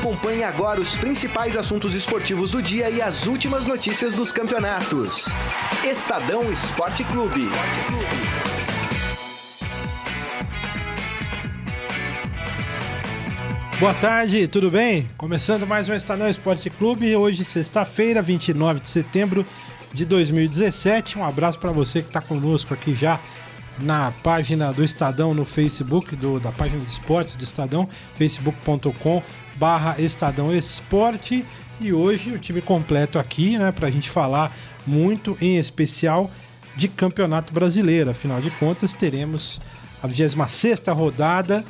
Acompanhe agora os principais assuntos esportivos do dia e as últimas notícias dos campeonatos. Estadão Esporte Clube. Boa tarde, tudo bem? Começando mais um Estadão Esporte Clube, hoje sexta-feira, 29 de setembro de 2017. Um abraço para você que está conosco aqui já na página do Estadão no Facebook, do, da página de esportes do Estadão, facebook.com barra Estadão Esporte. E hoje o time completo aqui, né, para a gente falar muito em especial de Campeonato Brasileiro. Afinal de contas, teremos a 26 rodada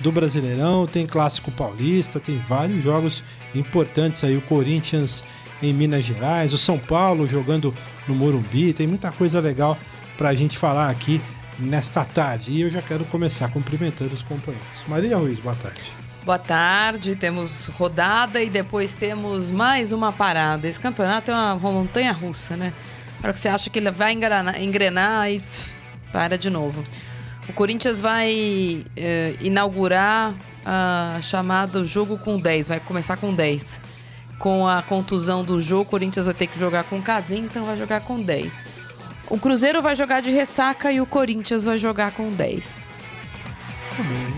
do Brasileirão, tem Clássico Paulista, tem vários jogos importantes aí. O Corinthians em Minas Gerais, o São Paulo jogando no Morumbi, tem muita coisa legal para a gente falar aqui nesta tarde. E eu já quero começar cumprimentando os companheiros. Maria Ruiz, boa tarde. Boa tarde, temos rodada e depois temos mais uma parada. Esse campeonato é uma montanha russa, né? Para que você acha que ele vai engrenar, engrenar e pff, para de novo. O Corinthians vai eh, inaugurar a chamada jogo com 10, vai começar com 10. Com a contusão do jogo, o Corinthians vai ter que jogar com Casim, então vai jogar com 10. O Cruzeiro vai jogar de ressaca e o Corinthians vai jogar com 10.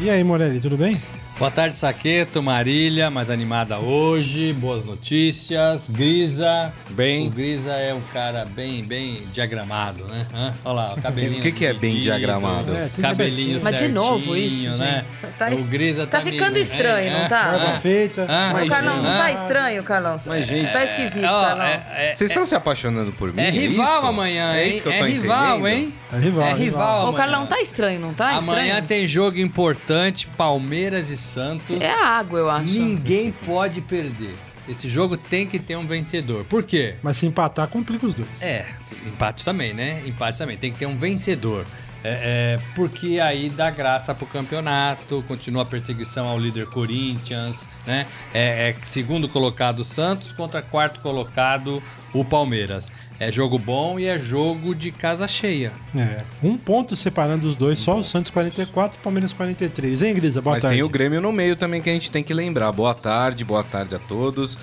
E aí, Morelli, tudo bem? Boa tarde, Saqueto, Marília, mais animada hoje, boas notícias. Grisa, Bem. O Grisa é um cara bem, bem diagramado, né? Hã? Olha lá, o cabelinho. O que que é bem diagramado? É, tem que Cabelinho Mas de certinho, novo isso, né? gente. Tá- o Grisa tá tá, ficando meio- estranho, é, não tá? Barba é. feita. Ah, O Mas, Carlão, não tá estranho, Carlão? Mas, gente, Tá esquisito, É, ó, Carlão. é- é- Vocês estão se apaixonando por mim? É rival isso? amanhã, É hein? isso que eu é tô rival, entendendo? hein? É rival, É rival. rival. Ô. Carlão, tá estranho, não tá Amanhã estranho? tem jogo importante, Palmeiras e Santos. É a água, eu acho. Ninguém pode perder. Esse jogo tem que ter um vencedor. Por quê? Mas se empatar, complica os dois. É, empate também, né? Empate também. Tem que ter um vencedor. É, é, porque aí dá graça pro campeonato, continua a perseguição ao líder Corinthians, né? É, é segundo colocado o Santos contra quarto colocado o Palmeiras. É jogo bom e é jogo de casa cheia. É, um ponto separando os dois, só o Santos 44 e o Palmeiras 43. Hein, Grisa? Boa Mas tarde. tem o Grêmio no meio também que a gente tem que lembrar. Boa tarde, boa tarde a todos.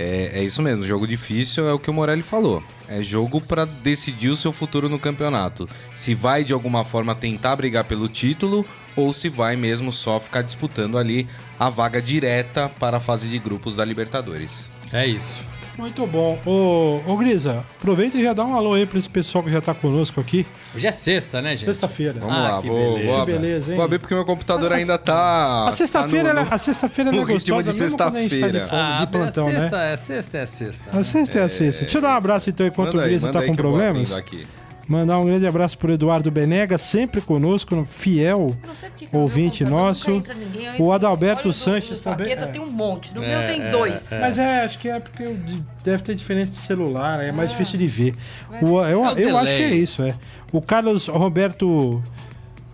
É, é isso mesmo, jogo difícil é o que o Morelli falou. É jogo pra decidir o seu futuro no campeonato. Se vai de alguma forma tentar brigar pelo título ou se vai mesmo só ficar disputando ali a vaga direta para a fase de grupos da Libertadores. É isso. Muito bom. Ô, ô Grisa, aproveita e já dá um alô aí pra esse pessoal que já tá conosco aqui. Hoje é sexta, né, gente? Sexta-feira. Vamos Ah, lá, que vou, beleza. vou, Que beleza, hein? vou abrir porque meu computador A- ainda tá. A sexta-feira tá no- a sexta-feira no é ritmo gostosa, de mesmo quando a gente tá de, sexta-feira. folga, de plantão, é sexta, né? é sexta, é sexta. A sexta é a sexta. Deixa eu dar um abraço então enquanto Manda o Grisa tá aí com eu vou problemas. aqui. Mandar um grande abraço pro Eduardo Benega, sempre conosco, fiel Eu não sei porque que no ouvinte nosso. O Adalberto Sanches do também, é. tem um monte. No É, meu tem é, dois. Mas é, acho que é porque eu- deve ter diferença de celular, é mais difícil de ver. O- eu É o eu acho que é isso, é. O Carlos Roberto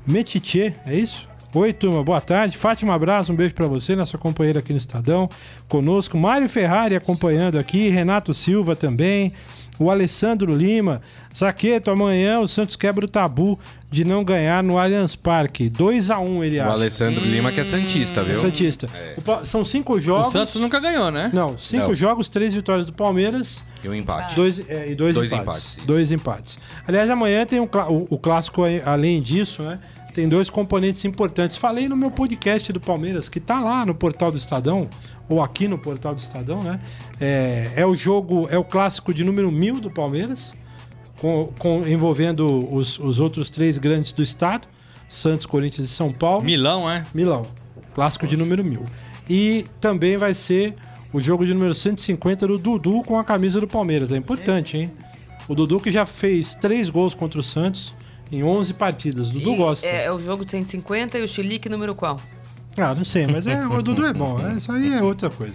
Metitier, é isso? Oi, turma, boa tarde. Fátima, um abraço, um beijo pra você, nossa companheira aqui no Estadão. Conosco, Mário Ferrari acompanhando aqui, Renato Silva também, o Alessandro Lima. Saqueto, amanhã o Santos quebra o tabu de não ganhar no Allianz Parque. 2 a 1 ele O acha. Alessandro Lima que é Santista, É viu? Santista. O Pa- São cinco O jogos. Santos nunca ganhou, né? Não, cinco Não. jogos, três vitórias do Palmeiras E um empate. dois, é, e dois, Dois empates. empates. Dois empates. Aliás, amanhã tem um o, o clássico, além disso, né? Tem dois componentes importantes. Falei no meu podcast do Palmeiras, que tá lá no portal do Estadão, ou aqui no portal do Estadão, né? É, é o jogo, é o clássico de número mil do Palmeiras, com, com- envolvendo os, os outros três grandes do estado: Santos, Corinthians e São Paulo. Milão, é? Milão. Clássico de número 1000. E também vai ser o jogo de número 150 do Dudu com a camisa do Palmeiras. É importante, hein? O Dudu que já fez três gols contra o Santos em 11 partidas. O Dudu E gosta. É, é o jogo de 150 e o Chilique número qual? Ah, não sei, mas é, o Dudu é bom. é, Isso aí é outra coisa.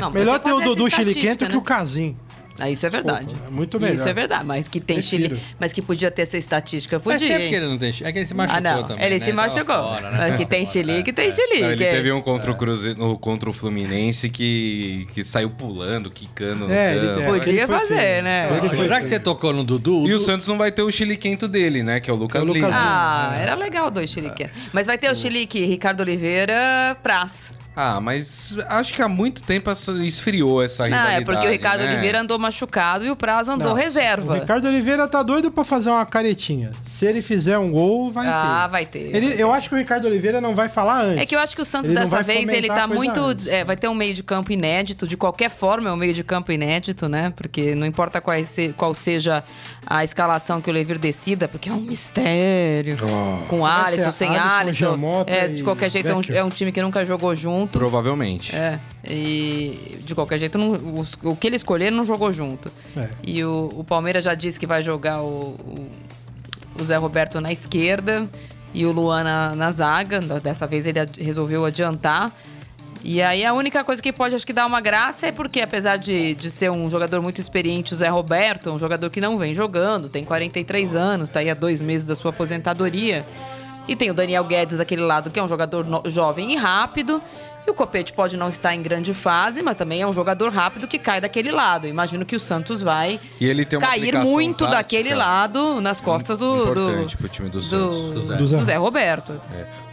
Não, Melhor ter o Dudu chiliquento estatística, que o né? Casim. Ah, isso é verdade. Desculpa, é muito melhor. Isso é verdade, mas que tem. Chile. Mas que podia ter essa estatística, podia. tempo que ele não tem. É que ele se machucou Ah, não. também. ele né? se machucou. fora, né? Mas que tem fora, Chilique, é, tem é. Chilique. Não, ele teve um contra o Cruzeiro, contra o Fluminense que, que saiu pulando, quicando É, ele- é, Podia fazer, né? Já que você tocou no Dudu, E o Santos não vai ter o chiliquento dele, né? Que é o Lucas, É o Lucas Lima. Ah, era legal dois chiliques. Mas vai ter o Chilique Ricardo Oliveira Praz. Ah, mas acho que há muito tempo essa- esfriou essa Não, rivalidade. é porque o Ricardo né? Oliveira andou machucado e o Prazo andou Não, reserva. O Ricardo Oliveira tá doido pra fazer uma caretinha. Se ele fizer um gol, vai Ah, ter. vai ter. Ele, eu acho que o Ricardo Oliveira não vai falar antes. É que eu acho que o Santos Ele dessa vai vez ele tá muito. é, vai ter um meio de campo inédito, de qualquer forma é um meio de campo inédito, né? Porque não importa qual, se- qual seja a escalação que o Levir decida, porque é um mistério. Com Vai Alisson, sem Alisson, Alisson. É, de qualquer jeito é um, é um time que nunca jogou junto. Provavelmente. É. E de qualquer jeito, não- os- o que ele escolher não jogou junto. É. E o, o Palmeiras já disse que vai jogar o, o- o Zé Roberto na esquerda e o Luan na, na zaga. Dessa vez ele ad- resolveu adiantar. E aí a única coisa que pode acho que dar uma graça é porque, apesar de, de ser um jogador muito experiente, o Zé Roberto, um jogador que não vem jogando, tem 43 anos, tá aí há dois meses da sua aposentadoria. E tem o Daniel Guedes daquele lado, que é um jogador jovem e rápido. E o Copete pode não estar em grande fase, mas também é um jogador rápido que cai daquele lado. Imagino que o Santos vai E ele tem uma cair muito tática daquele lado nas costas do, do, Importante pro time do Santos. do, Do Zé. do Zé. Roberto.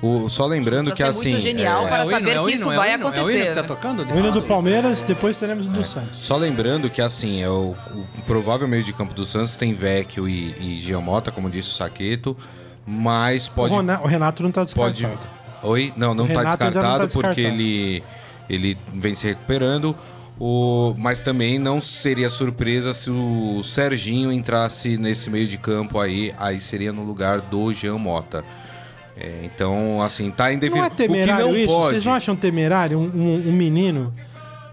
O, só lembrando que ser muito assim. genial é, para saber que isso é vai É o acontecer, tocando? O hino do Palmeiras, depois teremos o do Santos. Só lembrando que assim, é o, o provável meio de campo do Santos tem Vecchio e, e Giamota, como disse o Saqueto, mas pode. O, Renato não tá pode descartado. Oi? Não, não O tá não descartado tá porque ele, ele vem se recuperando. O, mas também não seria surpresa se o Serginho entrasse nesse meio de campo aí, aí seria no lugar do Jean Mota. É, então, assim, tá Não indefinido. é temerário o que não isso? pode. Vocês não acham temerário um, um- um menino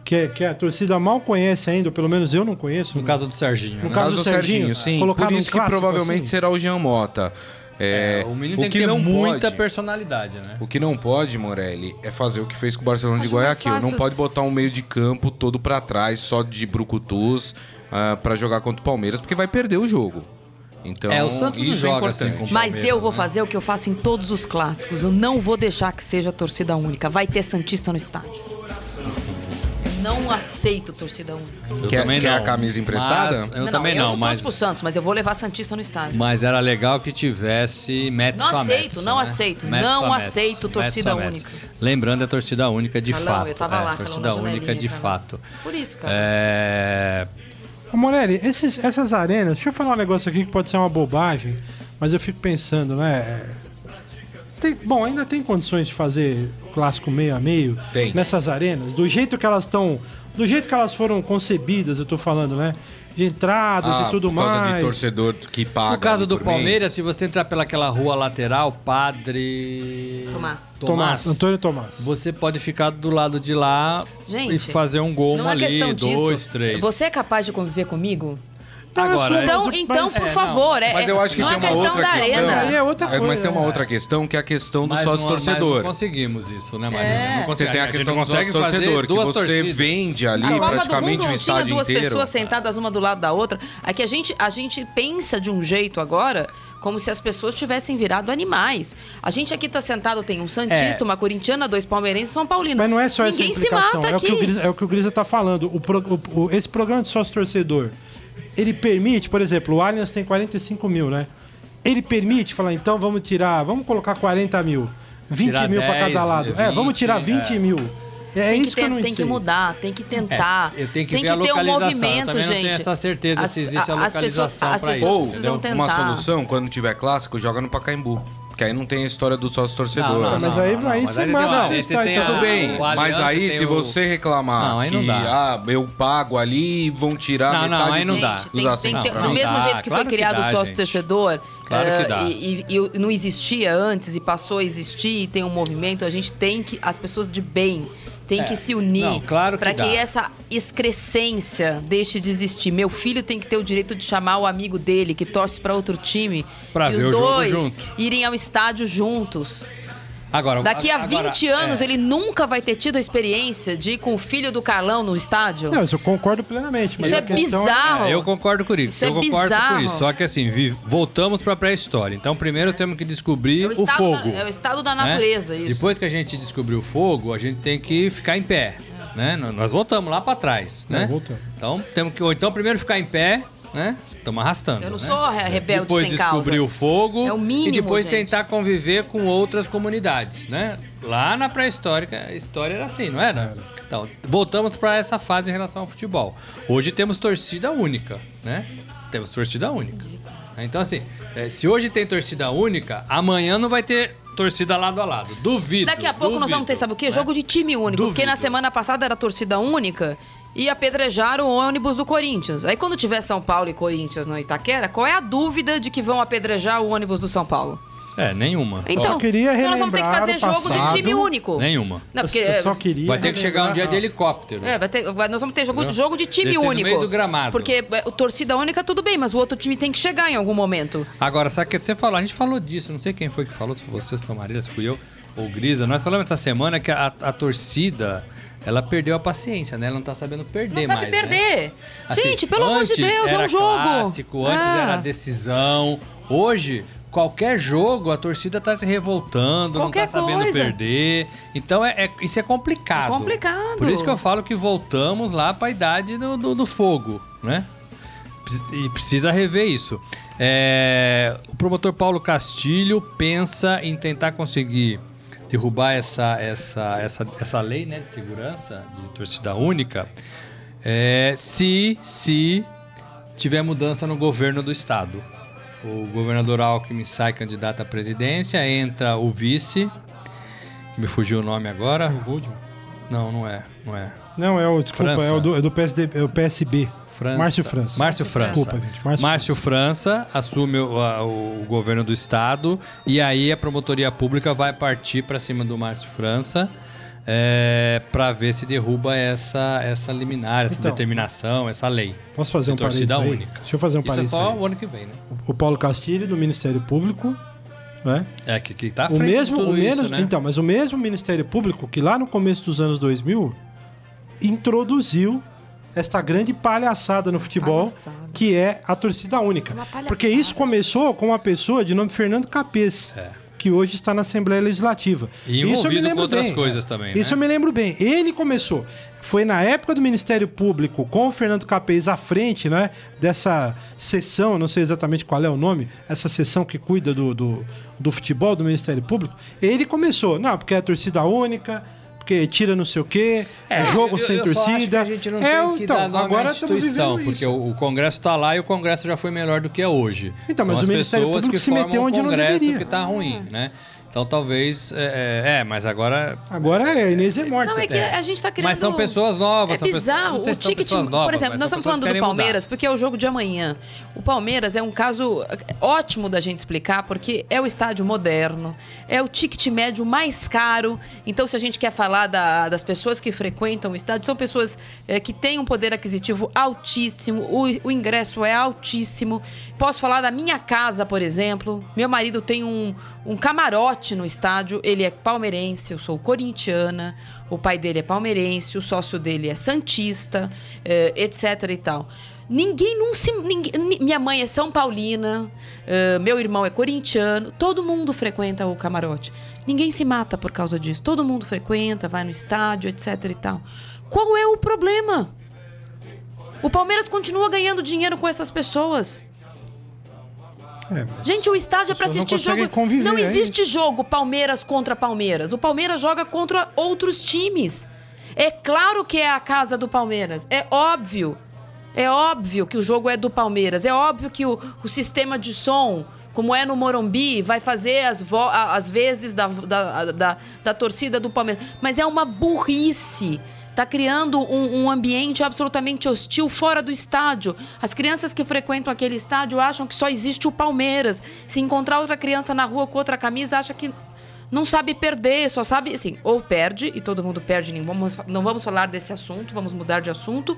que, que a torcida mal conhece ainda, ou pelo menos eu não conheço? No caso do Serginho. No né? caso do Serginho, sim. colocar Por isso que provavelmente assim? será o Jean Mota. É, É, o menino o tem que, ter não muita pode, personalidade, né? O que não pode, Morelli, é fazer o que fez com o Barcelona de Acho mais Guayaquil. Não pode botar um meio de campo todo pra trás, só de brucutus, ah, pra jogar contra o Palmeiras, porque vai perder o jogo. Então, É, o Santos não é joga assim importante. com- Mas Palmeiras, eu vou né? fazer o que eu faço em todos os clássicos. Eu não vou deixar que seja torcida única. Vai ter Santista no estádio. Não aceito torcida única. Eu Quer- também quer não. a camisa emprestada? Mas- eu não, também eu não, não mas, torço pro Santos, mas eu vou levar Santista no estádio. mas era legal que tivesse Metso Não aceito, não né? aceito, não aceito torcida única. Lembrando, é torcida única de Carlão, fato. eu tava é, lá, torcida única de Carlão. fato. Por isso, cara. É... Ô, Morelli, esses- essas arenas, deixa eu falar um negócio aqui que pode ser uma bobagem, mas eu fico pensando, né? Tem- bom, ainda tem condições de fazer clássico meio a meio Tem. nessas arenas, do jeito que elas estão. Do jeito que elas foram concebidas, eu tô falando, né? De entradas Ah, e tudo por causa mais. de torcedor que paga. No caso do Palmeiras, mês. se você entrar pelaquela rua lateral, Padre... Tomás. Tomás, Antônio Tomás. Você pode ficar do lado de lá e Gente, fazer um gol não é ali, questão disso. dois, três. Você é capaz de conviver comigo? Agora, Então, mas- então mas- por é, não. favor, é, Mas eu acho que não tem é uma questão outra da questão. arena. Aí é outra É, coisa. mas tem uma outra questão que é a questão do Mas sócio torcedor. não conseguimos isso, né, Marina? É. Não Você tem a questão não do sócio torcedor, que você torcidas. vende ali A Copa do praticamente Mundo o não tinha estádio duas inteiro. pessoas sentadas uma do lado da outra. É que a gente, a gente pensa de um jeito agora como se as pessoas tivessem virado animais. A gente aqui tá sentado, tem um Santista, É. uma corintiana, dois palmeirenses e São Paulino. Mas não é só Ninguém essa se implicação, mata é o, que aqui. o Grisa, é o que o Grisa tá falando. O pro- o- o- esse programa de sócio-torcedor, ele permite, por exemplo, o Allianz tem 45 mil, né? Ele permite falar, então vamos tirar, vamos colocar 40 mil, 20 Tirar mil para 10, cada lado. é, 20, vamos tirar 20 é. mil. É tem isso que, que, eu não tem que sei. mudar, tem que tentar. É, eu tenho que tem ver a que ter um localização. Eu movimento, também não gente. tenho essa certeza se existe a as pessoas- localização as pessoas isso. Ou precisam tentar. uma solução, quando tiver clássico, joga no Pacaembu. Que aí não tem a história do sócio torcedor. Não, não, mas não, aí- não, não, aí mas você tem manda uma- o você Tudo bem, mas aí tem se o- você reclamar Não, aí não que dá. ah, eu pago ali vão tirar Não, não, metade aí não dos- dá. Gente, tem, tem que do mesmo dá, jeito que claro foi que criado dá, o sócio gente. torcedor Claro que eh, dá. E, e- e não existia antes e passou a existir e tem um movimento, a gente tem que as pessoas de bem têm que se unir É. não, claro que para que dá. essa excrescência deixe de existir. Meu filho tem que ter o direito de chamar o amigo dele que torce para outro time Pra e os dois irem ao estádio juntos. Agora, Daqui a agora, 20 anos é, ele nunca vai ter tido a experiência de ir com o filho do Carlão no estádio. Não, isso eu concordo plenamente. Mas Isso a é questão bizarro. É, eu concordo com isso. Isso eu é concordo bizarro. com isso. Só que assim, vi- voltamos pra pré-história. Então, primeiro temos que descobrir É o, o estado fogo. da- é o estado da né? natureza, isso. Depois que a gente descobrir o fogo, a gente tem que ficar em pé. Né? Nós voltamos lá pra trás. É, Né? Então, temos que. Ou então, primeiro ficar em pé. Né? Estamos arrastando. Eu não né? sou re- rebelde depois sem descobrir causa. o fogo É o mínimo, e depois gente. tentar conviver com outras comunidades, né? Lá na pré-histórica, a história era assim, não era? Então, voltamos para essa fase em relação ao futebol. Hoje temos torcida única, né? Temos torcida única. Então, assim, eh, se hoje tem torcida única, amanhã não vai ter torcida lado a lado. Duvido. Daqui a pouco nós vamos ter, duvido, sabe o quê? né? Jogo de time único. Porque Duvido. na semana passada era torcida única e apedrejaram o ônibus do Corinthians. Aí quando tiver São Paulo e Corinthians no Itaquera, qual é a dúvida de que vão apedrejar o ônibus do São Paulo? É, nenhuma. Então, só queria então nós vamos ter que relembrar fazer jogo de passado. time único. Nenhuma. Não, porque, eu só queria. Vai ter que chegar um dia de helicóptero. É, vai ter- vai- nós vamos ter jogo, Entendeu? jogo de time Descer no único. meio do gramado. Porque é, o torcida única tudo bem, mas o outro time tem que chegar em algum momento. Agora, sabe o que você falou? A gente falou disso, não sei quem foi que falou, se foi você, se foi a Marília, se fui eu, ou Grisa. Nós falamos essa semana que a, a torcida, ela perdeu a paciência, né? Ela não tá sabendo perder Não sabe mais, né? perder. Assim, Gente, pelo amor de Deus, é um jogo. clássico, antes Ah. era decisão. Hoje, qualquer jogo, a torcida tá se revoltando, Qualquer não tá sabendo coisa. perder. Então, é, é- isso é complicado. É complicado. Por isso que eu falo que voltamos lá pra idade do, do, do fogo, né? E precisa rever isso. É, o promotor Paulo Castilho pensa em tentar conseguir derrubar essa, essa, essa, essa lei né, de segurança de torcida única é, se, se tiver mudança no governo do estado. O governador Alckmin sai candidato à presidência, entra o vice, que me fugiu o nome agora. Não, não é, não é. Não, é o. Desculpa, França. é o do, é do PSD, é o PSB. França. Márcio França. Márcio França. Desculpa, gente. Márcio, Márcio França assume o, a- o governo do estado e aí a promotoria pública vai partir para cima do Márcio França é, para ver se derruba essa, essa liminar, essa Então. determinação, essa lei. Posso fazer um parênteses aí? única. Deixa eu fazer um Isso é parênteses só aí. o ano que vem, né? O Paulo Castilho, do Ministério Público, né? É que, que tá à o mesmo, o isso, né? então, mas o mesmo Ministério Público que lá no começo dos anos 2000 introduziu esta grande palhaçada no futebol, Palhaçada. que é a torcida única. Palhaçada. Porque isso começou com uma pessoa de nome Fernando Capês. É. Que hoje está na Assembleia Legislativa. E Isso eu me lembro outras bem. coisas também, Isso né? eu me lembro bem. Ele começou. Foi na época do Ministério Público, com o Fernando Capês à frente, né? Dessa sessão, não sei exatamente qual é o nome, essa sessão que cuida do, do, do futebol do Ministério Público. Ele começou, não, porque é torcida única, porque tira não sei o quê, é, jogo eu- sem eu torcida. que a gente não é, tem que então, agora estamos vivendo porque isso. o, o Congresso tá lá e o Congresso já foi melhor do que é hoje. Então, São mas as o Ministério Público se meteu onde não deveria. que tá ruim, né? Então talvez é, é, é, mas agora Agora é Inês é morta. Não, é que a gente tá querendo... Mas são pessoas novas, É são pessoas- bizarro. o são ticket, pessoas novas, por exemplo, nós estamos falando do querem mudar. Palmeiras, porque é o jogo de amanhã. O Palmeiras é um caso ótimo da gente explicar, porque é o estádio moderno, é o ticket médio mais caro. Então, se a gente quer falar da- das pessoas que frequentam o estádio, são pessoas eh, que têm um poder aquisitivo altíssimo, o, o ingresso é altíssimo. Posso falar da minha casa, por exemplo. Meu marido tem um, um camarote no estádio, ele é palmeirense, eu sou corintiana, o pai dele é palmeirense, o sócio dele é santista, eh, etc e tal. Ninguém não se. ninguém- ni- minha mãe é São Paulina, eh, meu irmão é corintiano, todo mundo frequenta o camarote. Ninguém se mata por causa disso. Todo mundo frequenta, vai no estádio, etc e tal. Qual é o problema? O Palmeiras continua ganhando dinheiro com essas pessoas. É, Gente, o estádio é não assistir conseguem jogo. conviver, não existe jogo Palmeiras contra Palmeiras. O Palmeiras joga contra outros times. É claro que é a casa do Palmeiras. É óbvio. É óbvio que o jogo é do Palmeiras. É óbvio que o, o sistema de som, como é no Morumbi, vai fazer as, as vezes da, da, da, da torcida do Palmeiras. Mas é uma burrice. Tá criando um, um ambiente absolutamente hostil fora do estádio. As crianças que frequentam aquele estádio acham que só existe o Palmeiras. Se encontrar outra criança na rua com outra camisa, acha que não sabe perder, só sabe, assim, ou perde, e todo mundo perde, nem vamos, não vamos falar desse assunto, vamos mudar de assunto,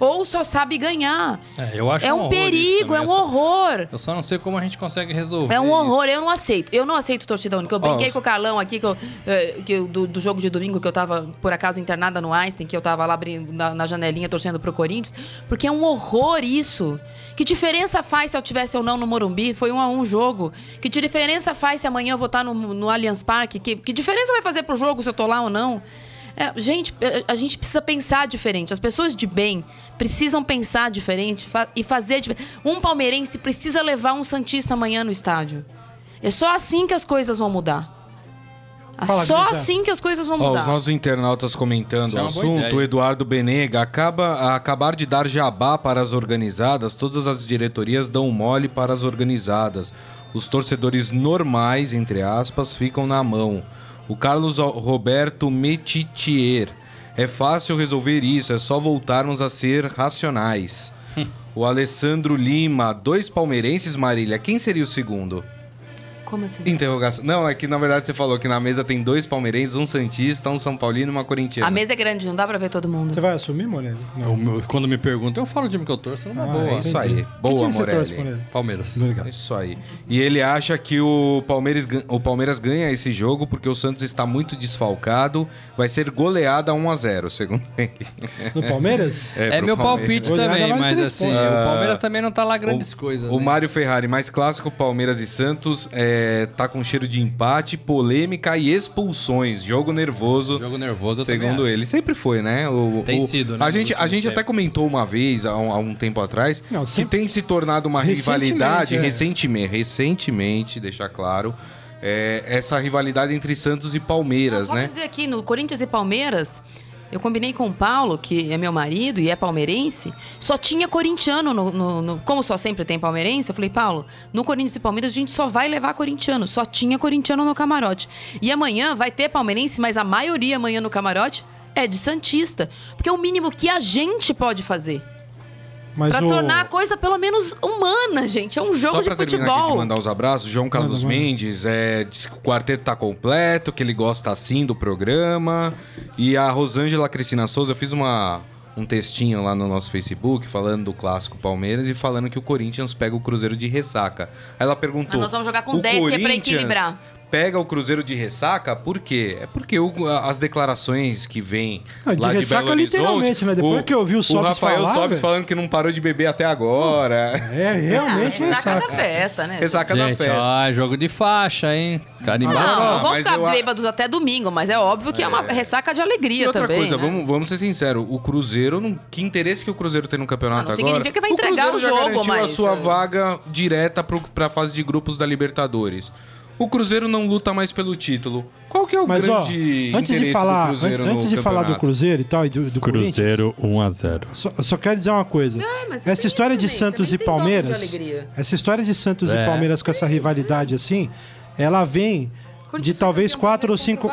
ou só sabe ganhar. É, eu acho É um isso perigo, é um horror. Eu só não sei como a gente consegue resolver. É um horror, isso. eu não aceito. Eu não aceito torcida única. Eu brinquei Ó, com o Carlão aqui, que eu, eh, que eu- do, do jogo de domingo, que eu tava, por acaso, internada no Einstein, que eu tava lá abrindo na, na janelinha torcendo pro Corinthians, porque é um horror isso. Que diferença faz se eu tivesse ou não no Morumbi? Foi um a um jogo. Que diferença faz se amanhã eu vou estar no, no Allianz Parque? Que, que diferença vai fazer pro jogo se eu tô lá ou não? É, gente, é, a gente precisa pensar diferente. As pessoas de bem precisam pensar diferente e fazer diferente. Um palmeirense precisa levar um Santista amanhã no estádio. É só assim que as coisas vão mudar. Fala, só Grisa. assim que as coisas vão Ó, mudar. os nossos internautas comentando o é boa assunto, o Eduardo Benega acaba a acabar de dar jabá para as organizadas, todas as diretorias dão mole para as organizadas. Os torcedores normais, entre aspas, ficam na mão. O Carlos Roberto Metitier. É fácil resolver isso, é só voltarmos a ser racionais. o Alessandro Lima, dois palmeirenses, Marília. Quem seria o segundo? Como assim? Interrogação. Não, é que na verdade você falou que na mesa tem dois palmeirenses, um Santista, um São Paulino e uma corintiana. A mesa é grande, não dá pra ver todo mundo. Você vai assumir, Morelli? O meu- quando me perguntam, eu falo o time que eu torço numa Ah, boa. entendi. Isso aí. Que Boa, time você torce, Morelli. Morelli? Palmeiras. Obrigado. Isso aí. E ele acha que o Palmeiras, o Palmeiras ganha esse jogo porque o Santos está muito desfalcado. Vai ser goleada 1 a 0 segundo ele. No Palmeiras? É, pro meu Palmeiras. palpite Goleada também, vale mas três assim, pontos. o Palmeiras também não tá lá grandes o, coisas. O né? Mário Ferrari, mais clássico, Palmeiras e Santos, é, tá com cheiro de empate, polêmica e expulsões. Jogo nervoso. Jogo nervoso, Segundo acho. ele. Sempre foi, né? O, Tem o- sido, né, A gente, a gente até comentou uma vez, há um, há um tempo atrás, Não, que tem se tornado uma Recentemente, rivalidade, é. recentemente, recentemente, deixar claro, é, essa rivalidade entre Santos e Palmeiras, Só né? dizer aqui, no Corinthians e Palmeiras, eu combinei com o Paulo, que é meu marido e é palmeirense, só tinha corintiano no, no- no- Como só sempre tem palmeirense, eu falei, Paulo, no Corinthians e Palmeiras a gente só vai levar corintiano. Só tinha corintiano no camarote. E amanhã vai ter palmeirense, mas a maioria amanhã no camarote é de Santista. Porque é o mínimo que a gente pode fazer. Mas Pra o... tornar a coisa pelo menos humana, gente. É um jogo Só de pra terminar aqui de futebol. mandar os abraços, João Carlos. Mendes é, disse que o quarteto tá completo, que ele gosta assim do programa. E a Rosângela Cristina Souza, eu fiz uma, um textinho lá no nosso Facebook falando do clássico Palmeiras e falando que o Corinthians pega o Cruzeiro de ressaca. Aí ela perguntou. Mas nós vamos jogar com "O 10, que é pra Corinthians equilibrar." Pega o Cruzeiro de ressaca, por quê? É porque o- as declarações que vêm Ah, de lá de ressaca Belo Horizonte. literalmente, né? Depois que eu ouvi o Sobis Rafael falar, Sobis falando que não parou de beber até agora. É, realmente ah, é ressaca da festa, né? Ressaca da festa. ó, jogo de faixa, hein? Carimbado. Agora, Não, não vão ficar eu a- bêbados até domingo, mas é óbvio que é, uma ressaca de alegria E outra também. coisa, né? vamos, vamos ser sinceros, o Cruzeiro, não, que interesse que o Cruzeiro tem no campeonato Ah, não agora? significa que vai entregar o Cruzeiro o já jogo, garantiu a mas, sua é. vaga direta pro, pra fase de grupos da Libertadores. O Cruzeiro não luta mais pelo título. Qual que é o Mas, ó, grande antes de interesse falar, do Cruzeiro antes, antes no de falar do? Cruzeiro e tal, e do, do Cruzeiro 1x0. só, só quero dizer uma coisa. Mas essa história de também, Santos também e Palmeiras, alegria. essa história de Santos É. e Palmeiras com essa rivalidade assim, ela vem de talvez quatro ou cinco...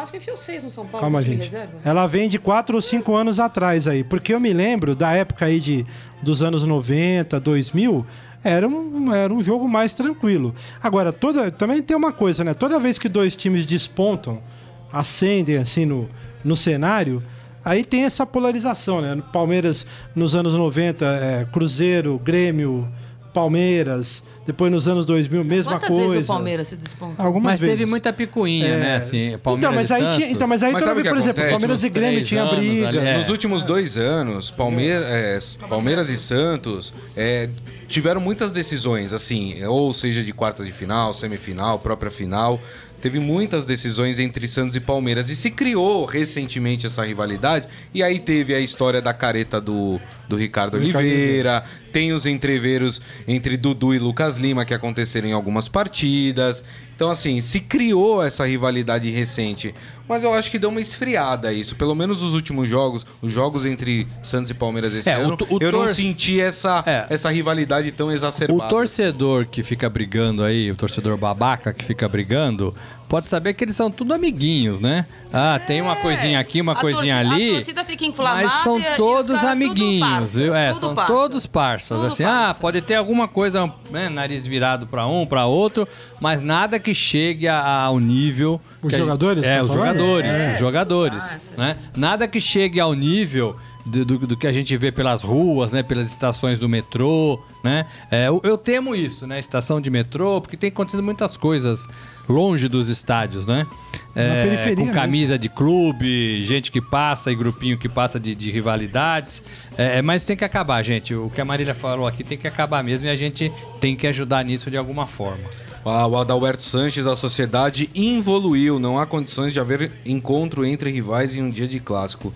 Calma, gente. Ela vem de quatro ou cinco anos atrás aí. Porque eu me lembro da época aí de, dos anos 90, 2000, era um, era um jogo mais tranquilo. Agora, toda, também tem uma coisa, né? Toda vez que dois times despontam, acendem assim no, no cenário, aí tem essa polarização, né? Palmeiras nos anos 90, é, Cruzeiro, Grêmio, Palmeiras. Depois nos anos 2000, mesma Quantas coisa. vezes o Palmeiras se despontou? Algumas Mas vezes. teve muita picuinha, É. né? Assim, Palmeiras então, mas aí tinha, então, mas aí Mas sabe por exemplo? Palmeiras e Grêmio tinha briga. ali, é. Nos últimos dois anos, Palmeira, é, Palmeiras e Santos é, tiveram muitas decisões, assim, ou seja, de quarta de final, semifinal, própria final. Teve muitas decisões entre Santos e Palmeiras. E se criou recentemente essa rivalidade. E aí teve a história da careta do, do Ricardo Ricardo Oliveira. Tem os entreveros entre Dudu e Lucas Lima que aconteceram em algumas partidas. Então, assim, se criou essa rivalidade recente. Mas eu acho que deu uma esfriada isso. Pelo menos os últimos jogos, os jogos entre Santos e Palmeiras esse É, o ano, to- o eu não senti essa, É. essa rivalidade tão O exacerbada. torcedor que fica brigando aí, o torcedor babaca que fica brigando, pode saber que eles são tudo amiguinhos, né? Ah, tem uma coisinha aqui, uma É. A coisinha torcida- ali. A torcida fica inflamada. Mas são os todos amiguinhos, parça, viu? É, tudo são parça. todos parças. Tudo assim, parça. ah, pode ter alguma coisa, né, nariz virado pra um, pra outro, mas nada que chegue a- ao nível. Os que a- jogadores, É, tá os jogadores, É. os jogadores. Nossa. Né? Nada que chegue ao nível do, do- do que a gente vê pelas ruas, né? Pelas estações do metrô, né? É, eu, eu temo isso, né? Estação de metrô, porque tem acontecido muitas coisas longe dos estádios, né? É, periferia com mesmo. camisa de clube, gente que passa e grupinho que passa de, de rivalidades. É, mas tem que acabar, gente. O que a Marília falou aqui tem que acabar mesmo e a gente tem que ajudar nisso de alguma forma. O Adalberto Sanches, a sociedade involuiu. Não há condições de haver encontro entre rivais em um dia de clássico.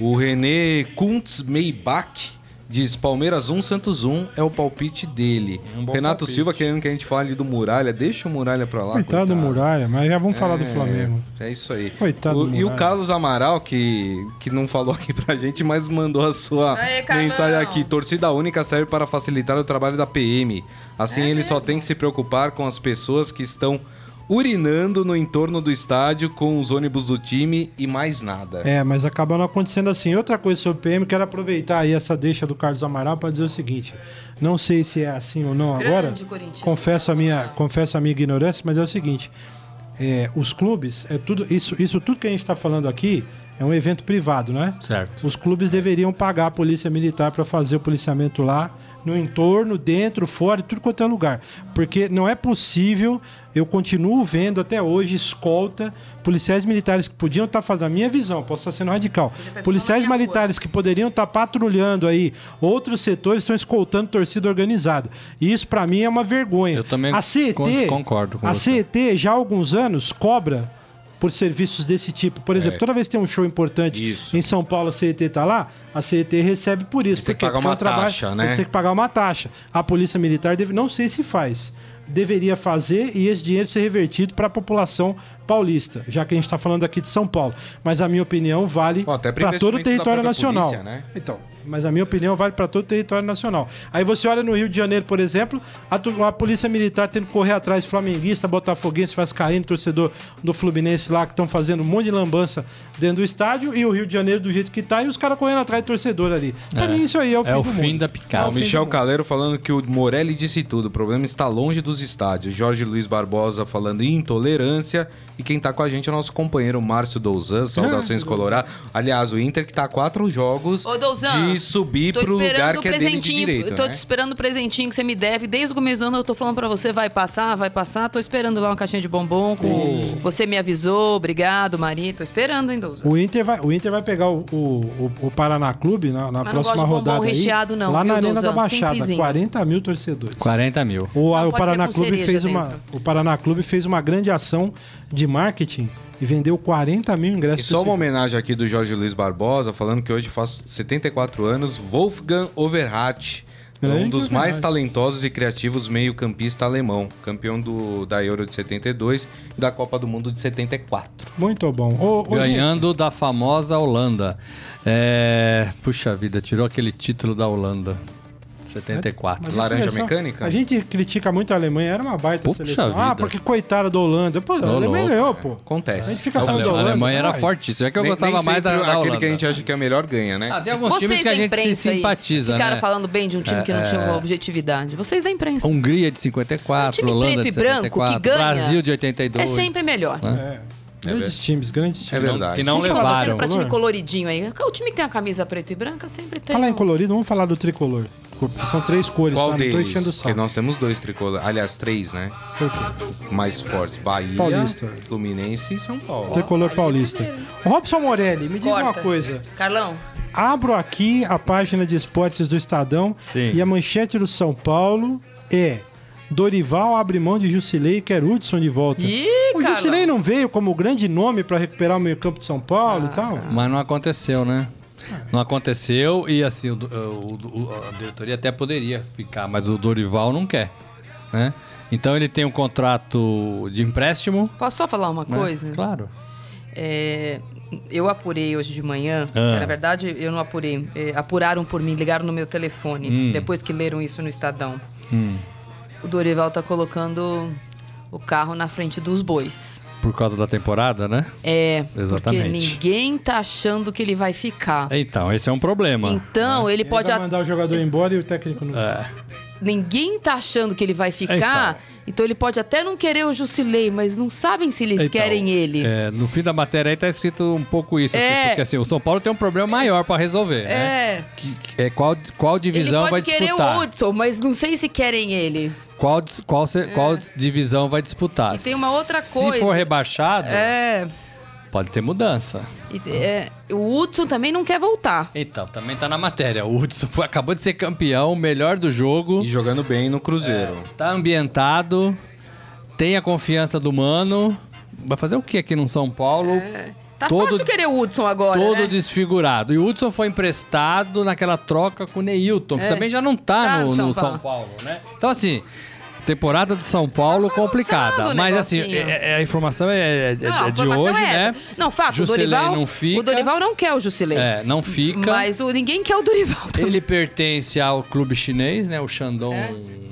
O René Kuntz Meibach diz: Palmeiras 1, Santos 1 é o palpite dele. Um bom Renato palpite. Silva querendo que a gente fale do Muralha. Deixa o Muralha pra lá. Coitado do Muralha, mas já vamos falar do É, Flamengo. É isso aí. Coitado O- do e o. Carlos Amaral, que, que não falou aqui pra gente, mas mandou a sua Aê, mensagem aqui. Torcida única serve para facilitar o trabalho da PM. Assim ele só tem que se preocupar com as pessoas que estão urinando no entorno do estádio com os ônibus do time e mais nada. É, mas acabou não acontecendo assim. Outra coisa sobre o PM, quero aproveitar aí essa deixa do Carlos Amaral para dizer o seguinte: não sei se é assim ou não agora. Confesso a minha, confesso a minha ignorância, mas é o seguinte: é, os clubes, é tudo isso, isso tudo que a gente está falando aqui é um evento privado, né? Certo. Os clubes deveriam pagar a polícia militar para fazer o policiamento lá, no entorno, dentro, fora, tudo quanto é lugar. Porque não é possível, eu continuo vendo até hoje escolta, policiais militares que podiam estar fazendo, na minha visão, posso estar sendo radical, estar policiais militares que poderiam estar patrulhando aí, outros setores estão escoltando torcida organizada. E isso para mim é uma vergonha. Eu também a CET, con- concordo com a você. CET já há alguns anos cobra por serviços desse tipo. Por exemplo, toda vez que tem um show importante É. Isso. em São Paulo, a CET tá lá, a CET recebe por isso. Eles têm Por quê? que pagar Porque é um uma trabalho- taxa, né? Eles têm que pagar uma taxa. A Polícia Militar, deve, não sei se faz, deveria fazer e esse dinheiro ser revertido para a população paulista, já que a gente está falando aqui de São Paulo. Mas a minha opinião vale para todo o território nacional. polícia, né? Então, mas a minha opinião vale para todo o território nacional. Aí você olha no Rio de Janeiro, por exemplo, a, a polícia militar tendo que correr atrás de flamenguista, botafoguense, faz caindo, torcedor do Fluminense lá, que estão fazendo um monte de lambança dentro do estádio, e o Rio de Janeiro do jeito que tá, e os caras correndo atrás de torcedor ali. Pra É. mim, isso aí é o fim É o do fim mundo. da picada. É O o fim Michel. Caleiro falando que o Morelli disse tudo. O problema está longe dos estádios. Jorge Luiz Barbosa falando em intolerância. E quem tá com a gente é o nosso companheiro Márcio Douzan. Saudações Colorado. Aliás, o Inter que tá a quatro jogos Ô, Douzan, de subir Tô pro lugar que é dele de direito. tô né? te esperando o presentinho que você me deve. Desde o começo do ano eu tô falando pra você, vai passar, vai passar. Tô esperando lá uma caixinha de bombom. Com... Você me avisou, obrigado, Maria. Tô esperando, hein, Douza? O Inter vai, o Inter vai pegar o, o, o- o Paraná Clube na, na não próxima gosto de bombom rodada. aí, recheado, não, lá viu, na Arena da Douzan? Baixada. Simplesinho. 40 mil torcedores. 40 mil. O, Não o Paraná Clube fez uma, o Paraná Clube fez uma grande ação de marketing e vendeu 40 mil ingressos. E só uma homenagem aqui do Jorge Luiz Barbosa, falando que hoje faz 74 anos, Wolfgang Overhat. é Um dos mais talentosos e criativos meio-campista alemão, campeão do, da Euro de 72 e da Copa do Mundo de 74. Muito bom. Ô, ô, Ganhando da famosa Holanda. É... Puxa vida, tirou aquele título da Holanda. 74. Mas a Laranja seleção- mecânica? A gente critica muito a Alemanha, era uma baita Puxa seleção. Ah, vida. porque coitada da Holanda. Pô, a Tô Alemanha louco. ganhou, pô. Acontece. A gente fica É falando A da. Holanda. Alemanha era fortíssima. É que eu Nem- gostava nem mais da, da Aquele Holanda. que a gente acha que é melhor ganha, né? Ah, tem alguns times Vocês que a da gente se simpatiza, ficaram né? falando bem de um time que não tinha objetividade. Vocês da imprensa. Hungria de 54, Um time Holanda preto de e branco que 74, ganha Brasil de 82. É sempre melhor. É. Grandes times, grandes times. É verdade. Que não Vocês levaram. pra time Color. coloridinho aí. O time que tem a camisa preta e branca sempre tem. Falar em um- colorido, vamos falar do tricolor. São três cores, Qual tá? Não tô deles? enchendo o Porque nós temos dois tricolores. Aliás, três, né? Por quê? Mais fortes. Bahia, Paulista. Fluminense e São Paulo. Tricolor paulista. Robson Morelli, me diga uma coisa. Carlão, Abro aqui a página de esportes do Estadão Sim. e a manchete do São Paulo é Dorival abre mão de Jusilei e quer Hudson de volta. Ih, o. Jusilei não veio como grande nome para recuperar o meio campo de São Ah, Paulo e tal? Mas não aconteceu, né? Não aconteceu e assim, o, o- o- a diretoria até poderia ficar, mas o Dorival não quer, né? Então ele tem um contrato de empréstimo. posso só falar uma né? coisa? Claro. É, eu apurei hoje de manhã. Ah. Na verdade, eu não apurei. É, apuraram por mim, ligaram no meu telefone. Hum. Depois que leram isso no Estadão. Hum, O Dorival tá colocando o carro na frente dos bois. por causa da temporada, né? É, Exatamente. porque ninguém tá achando que ele vai ficar. Então, esse é um problema. Então, ele Ele pode vai a- mandar o jogador embora e o técnico não. É. ninguém tá achando que ele vai ficar. Então. ele pode até não querer o Jusilei, mas não sabem se eles Então, querem ele. é, no fim da matéria aí tá escrito um pouco isso, assim, É. porque assim, o São Paulo tem um problema maior pra resolver, né? É. Que, que é qual, qual Ele divisão pode vai querer disputar? o Hudson, mas não sei se querem ele. Qual, qual, se- qual divisão vai disputar? É. E tem uma outra Se coisa. for rebaixado, É. pode ter mudança. E, é, o Hudson também não quer voltar. Então, também tá na matéria. O Hudson foi- acabou de ser campeão, o melhor do jogo. E jogando bem no Cruzeiro. Tá ambientado. tem a confiança do Mano. Vai fazer o que aqui no São Paulo? Tá Todo- fácil querer o Hudson agora, Todo né? desfigurado. E o Hudson foi emprestado naquela troca com o Neilton, que É. também já não tá, Tá no, no no São São, Paulo. Paulo, né? Então, assim, temporada do São Paulo Tá complicada. Mas, assim, negocinho. é- é- a informação é, é- é Não, de informação hoje, é né? Não, fato, Jusilei o Dorival não fica. O Dorival não quer o Jusilei. É, não fica. Mas o, ninguém quer o Dorival também. Ele pertence ao clube chinês, né? O Shandong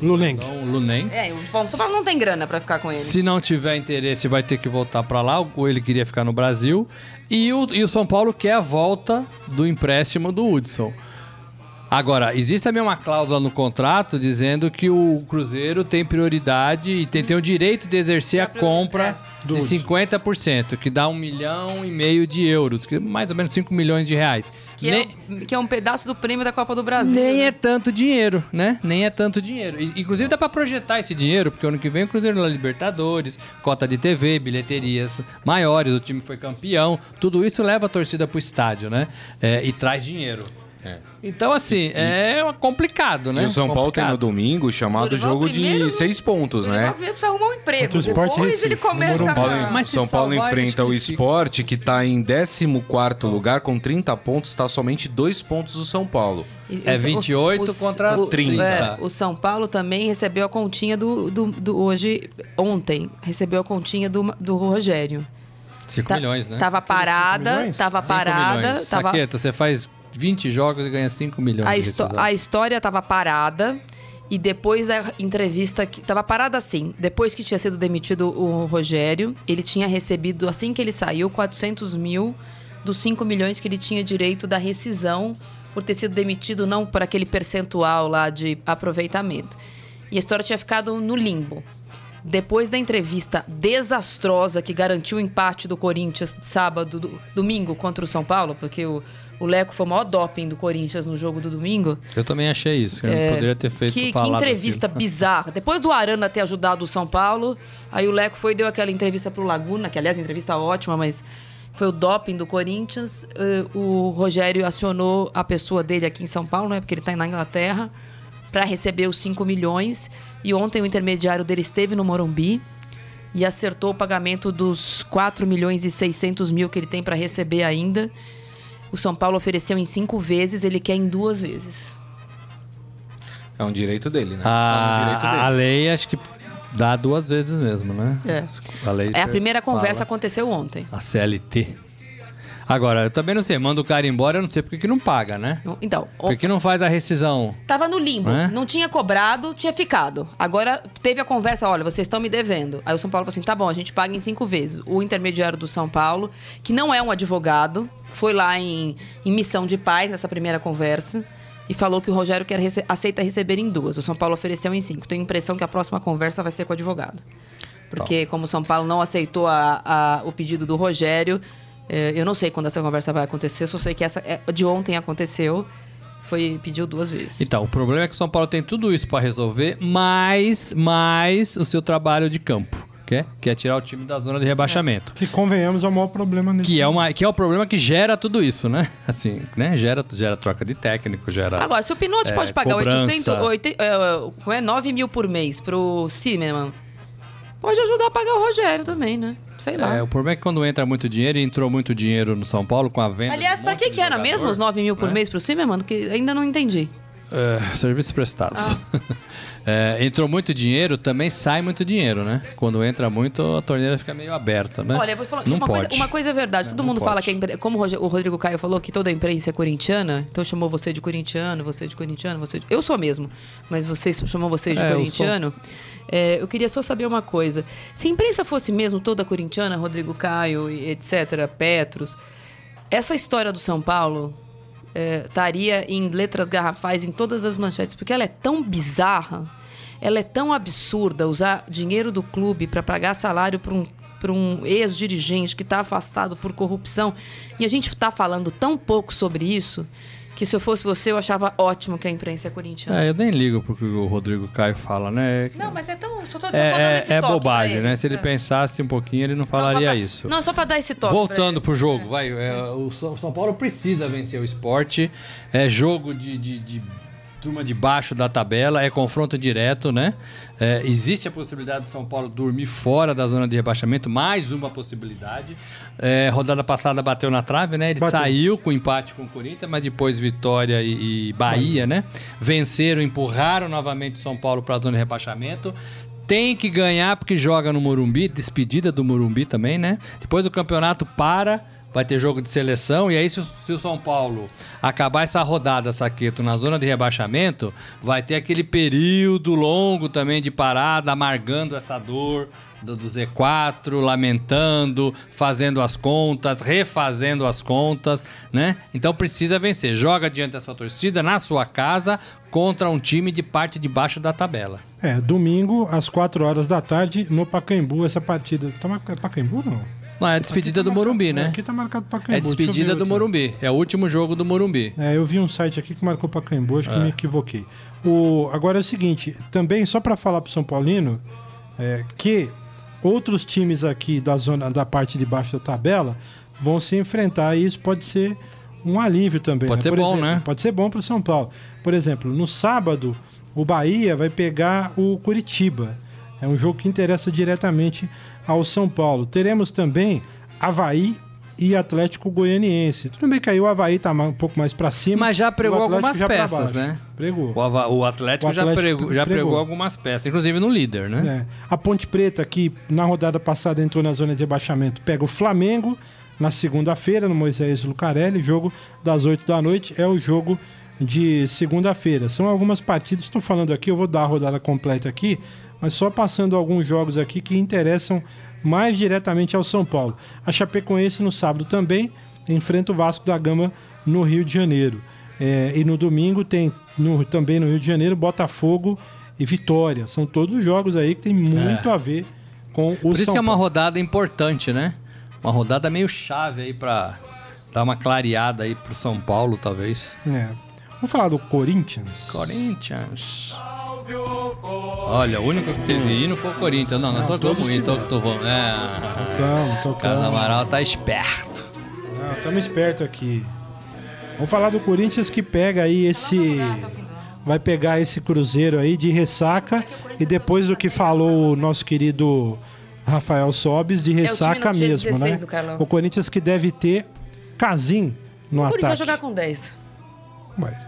Luleng. Shandong Luneng. É, o São Paulo não tem grana pra ficar com ele. Se não tiver interesse, vai ter que voltar pra lá. Ou ele queria ficar no Brasil. E o, e o São Paulo quer a volta do empréstimo do Hudson. Agora, existe também uma cláusula no contrato dizendo que o Cruzeiro tem prioridade e tem, tem o direito de exercer a compra Do de Hudson. 50%, que dá um milhão e meio de euros, que é mais ou menos 5 milhões de reais. Que, Nem- é, um- que é um pedaço do prêmio da Copa do Brasil. nem né? é tanto dinheiro, né? Nem é tanto dinheiro. E, inclusive dá pra projetar esse dinheiro, porque ano que vem o Cruzeiro na Libertadores, cota de TV, bilheterias maiores, o time foi campeão. Tudo isso leva a torcida pro estádio, né? É, e traz dinheiro. Então, assim, é complicado, né? E o São Paulo tem no Complicado. domingo chamado Dorival jogo primeiro- de seis pontos, O Dorival né? primeiro precisa arrumar um emprego. Contra o Sport Depois Recife, ele começa no a... Morumbi. Mas se São Paulo salvar, enfrenta o. Sport, que tá em 14 lugar com 30 pontos, tá somente dois pontos do São Paulo. E É o- 28 contra 30. é, o São Paulo também recebeu a continha do, do, do- hoje, ontem, recebeu a continha do, do Rogério. 5 Tá- milhões, né? Tava parada, milhões? tava Cinco parada, milhões. tava, Saqueto, você faz 20 jogos e ganha 5 milhões a, a história tava parada e depois da entrevista que tava parada assim, depois que tinha sido demitido o Rogério, ele tinha recebido assim que ele saiu 400 mil dos 5 milhões que ele tinha direito da rescisão por ter sido demitido não por aquele percentual lá de aproveitamento. E a história tinha ficado no limbo. Depois da entrevista desastrosa que garantiu o empate do Corinthians sábado, do- domingo contra o São Paulo, porque o, o Leco foi o maior doping do Corinthians no jogo do domingo. Eu também achei isso, que eu não poderia ter feito É, Que, que entrevista aquilo. bizarra. Depois do Arana ter ajudado o São Paulo, aí o Leco foi e deu aquela entrevista pro Laguna, que aliás, entrevista ótima, mas foi o doping do Corinthians. Eh, o Rogério acionou a pessoa dele aqui em São Paulo, né? Porque ele tá na Inglaterra, para receber os 5 milhões. E ontem o intermediário dele esteve no Morumbi e acertou o pagamento dos 4 milhões e 600 mil que ele tem para receber ainda. O São Paulo ofereceu em cinco vezes, ele quer em duas vezes. É um direito dele, né? tá no direito A, dele. a lei acho que dá duas vezes mesmo, né? É. A, lei É a primeira conversa aconteceu ontem. A CLT. Agora, eu também não sei, manda o cara embora, eu não sei porque que não paga, né? Então, o- Por que não faz a rescisão? tava no limbo, É? não tinha cobrado, tinha ficado. Agora teve a conversa, olha, vocês estão me devendo. Aí o São Paulo falou assim, tá bom, a gente paga em cinco vezes. O intermediário do São Paulo, que não é um advogado, foi lá em, em missão de paz nessa primeira conversa e falou que o Rogério quer rece- aceita receber em duas. O São Paulo ofereceu em cinco. Tenho a impressão que a próxima conversa vai ser com o advogado. Porque como o São Paulo não aceitou a- a- o pedido do Rogério, eu não sei quando essa conversa vai acontecer, só sei que essa é- de ontem aconteceu. Foi pediu duas vezes. Então, o problema é que o São Paulo tem tudo isso pra resolver, mais, mais o seu trabalho de campo, que é, que é tirar o time da zona de rebaixamento. Que convenhamos é o maior problema nesse Que é, uma, que é o problema que gera tudo isso, né? Assim, né? Gera, gera troca de técnico, gera. Agora, se o Pinote É, pode pagar cobrança. 800, 80, é, como é, 9 mil por mês pro Cineman, pode ajudar a pagar o Rogério também, né? Sei lá. É, o problema é que quando entra muito dinheiro, e entrou muito dinheiro no São Paulo com a venda. Aliás, um pra que que era jogador, mesmo os 9 mil por né? mês pro Cineman? Que ainda não entendi. É, serviços prestados. Ah. É, entrou muito dinheiro, também sai muito dinheiro, né? Quando entra muito, a torneira fica meio aberta, né? Olha, eu vou falar Não uma, pode. coisa, uma coisa é verdade. Todo Não mundo pode. fala que impre- como o Rodrigo Caio falou que toda a imprensa é corintiana, então chamou você de corintiano, você de corintiano, você de... Eu sou mesmo, mas vocês chamou vocês de É, eu corintiano. É, eu queria só saber uma coisa. Se a imprensa fosse mesmo toda corintiana, Rodrigo Caio, etc., Petros, essa história do São Paulo é, estaria em letras garrafais em todas as manchetes, porque ela é tão bizarra, ela é tão absurda usar dinheiro do clube para pagar salário para um, pra um ex-dirigente que está afastado por corrupção. E a gente está falando tão pouco sobre isso que se eu fosse você, eu achava ótimo que a imprensa é corintiana. É, eu nem ligo porque o Rodrigo Caio fala, né? Não, mas é tão. Só tô, só tô É, dando é- esse é toque bobagem, pra ele. né? Se ele É. pensasse um pouquinho, ele não Não, falaria pra- isso. Não, só para dar esse toque. pra Voltando pro jogo, vai. é, o São São Paulo precisa vencer o esporte. É jogo de, de, de turma de baixo da tabela, é confronto direto, né? É, existe a possibilidade do São Paulo dormir fora da zona de rebaixamento, mais uma possibilidade. É, rodada passada bateu na trave, né? Ele Bateu. saiu com empate com o Corinthians, mas depois Vitória e, e Bahia, né? Venceram, empurraram novamente o São Paulo para a zona de rebaixamento. Tem que ganhar porque joga no Morumbi, despedida do Morumbi também, né? Depois o campeonato para, vai ter jogo de seleção. E aí, se o, se o São Paulo acabar essa rodada, Saqueto, na zona de rebaixamento, vai ter aquele período longo também de parada, amargando essa dor do, do Z4, lamentando, fazendo as contas, refazendo as contas, né? Então precisa vencer. Joga diante da sua torcida, na sua casa, contra um time de parte de baixo da tabela. É, domingo, às 4 horas da tarde, no Pacaembu, essa partida. Tá é Pacaembu, não? Lá é a despedida do Morumbi, né? Aqui tá marcado Pacaembu. É despedida do. Morumbi. É o último jogo do Morumbi. É, eu vi um site aqui que marcou Pacaembu, acho que É. me equivoquei. O, agora é o seguinte, também só para falar pro São Paulino, é, que outros times aqui da zona da parte de baixo da tabela vão se enfrentar e isso pode ser um alívio também. Pode ser Por bom, exemplo, né? Pode ser bom para o São Paulo. Por exemplo, no sábado, o Bahia vai pegar o Curitiba. É um jogo que interessa diretamente ao São Paulo. Teremos também Havaí e Atlético Goianiense. Tudo bem que aí o Havaí tá ma- um pouco mais para cima. Mas já pregou algumas peças, né? Pregou. O, o Atlético, O Atlético já, pregou, já pregou. pregou algumas peças, inclusive no líder, né? É. A Ponte Preta, que na rodada passada entrou na zona de rebaixamento, pega o Flamengo na segunda-feira, no Moisés Lucarelli. Jogo das 8 da noite é o jogo de segunda-feira. São algumas partidas, estou falando aqui, eu vou dar a rodada completa aqui, mas só passando alguns jogos aqui que interessam mais diretamente ao São Paulo. A Chapecoense no sábado também enfrenta o Vasco da Gama no Rio de Janeiro. É, e no domingo tem no- também no Rio de Janeiro Botafogo e Vitória. São todos jogos aí que tem muito a ver com o Por isso São que é uma Paulo. rodada importante, né? Uma rodada meio chave aí pra dar uma clareada aí pro São Paulo, talvez. É. Vamos falar do Corinthians? Corinthians. Olha, o único que teve hino foi o Corinthians. Não, nós Não, tocamos todos então que tô falando. É. Tocamos, Carlos tocamos. Amaral tá esperto. Estamos espertos aqui. Vamos falar do Corinthians que pega aí esse. Vai pegar esse Cruzeiro aí de ressaca. E depois do que falou o nosso querido Rafael Sobes, de ressaca É dia mesmo, 16 né? O Corinthians que deve ter Casim no O Corinthians vai ataque. jogar com 10. Ué,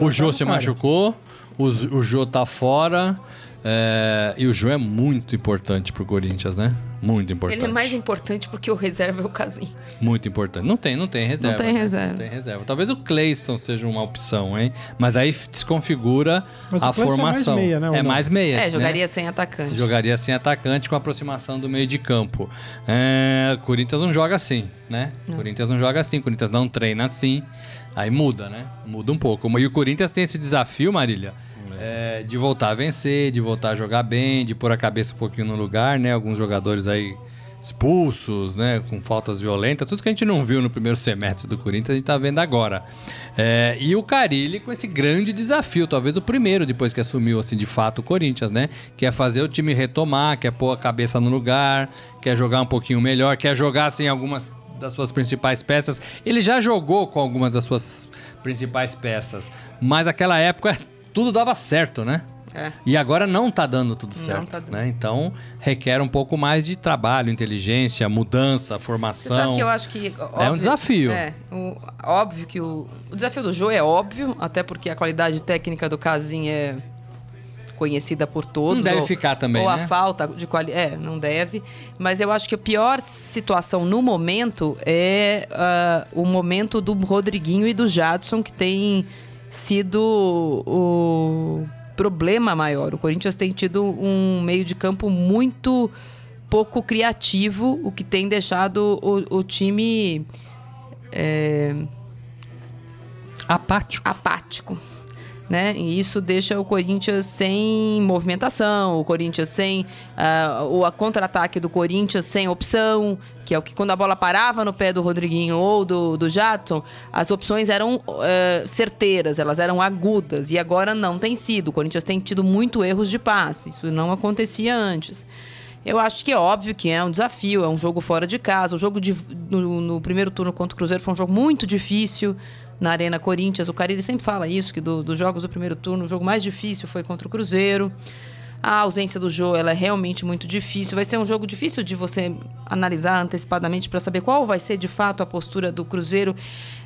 O Jô se cara. machucou, o, o Jô tá fora. é, e o Jô é muito importante pro Corinthians, né? Muito importante. Ele é mais importante porque o reserva é o Casim. Muito importante. Não tem, não tem reserva. tem reserva. Não tem reserva. Talvez o Cleison seja uma opção, hein? Mas aí desconfigura Mas o a Cleison é mais formação. meia, né, É não? mais meia. É, né? jogaria sem atacante. Jogaria sem atacante com aproximação do meio de campo. É, Corinthians não joga assim, né? Corinthians não joga assim, Corinthians não treina assim. Aí muda, né? Muda um pouco. E o Corinthians tem esse desafio, Marília, é, de voltar a vencer, de voltar a jogar bem, de pôr a cabeça um pouquinho no lugar, né? Alguns jogadores aí expulsos, né? Com faltas violentas, tudo que a gente não viu no primeiro semestre do Corinthians, a gente tá vendo agora. É, e o Carilli com esse grande desafio, talvez o primeiro depois que assumiu, assim, de fato, o Corinthians, né? Quer fazer o time retomar, quer pôr a cabeça no lugar, quer jogar um pouquinho melhor, quer jogar, assim, algumas das suas principais peças. Ele já jogou com algumas das suas principais peças, mas aquela época tudo dava certo, né? É. E agora não tá dando tudo Não certo, tá dando. né? Então requer um pouco mais de trabalho, inteligência, mudança, Você formação. sabe que eu acho que. É um desafio. É, o- óbvio que o, o desafio do Jô é óbvio, até porque a qualidade técnica do Casim é conhecida por todos. Não deve ou- ficar também, Ou né? a falta de qualidade. É, não deve. Mas eu acho que a pior situação no momento é ah, o momento do Rodriguinho e do Jadson, que tem sido o problema maior. O Corinthians tem tido um meio de campo muito pouco criativo, o que tem deixado o, o time Apático. apático. Né? E isso deixa o Corinthians sem movimentação, o Corinthians sem. ah, o contra-ataque do Corinthians sem opção, que é o que quando a bola parava no pé do Rodriguinho ou do, do Jadson, as opções eram eh, certeiras, elas eram agudas. E agora não tem sido. O Corinthians tem tido muito erros de passe. Isso não acontecia antes. Eu acho que é óbvio que é um desafio, é um jogo fora de casa. O jogo de, no, no primeiro turno contra o Cruzeiro foi um jogo muito difícil na Arena Corinthians. O Carille sempre fala isso, que do- dos jogos do primeiro turno, o jogo mais difícil foi contra o Cruzeiro. A ausência do Jô, ela é realmente muito difícil. Vai ser um jogo difícil de você analisar antecipadamente para saber qual vai ser de fato a postura do Cruzeiro.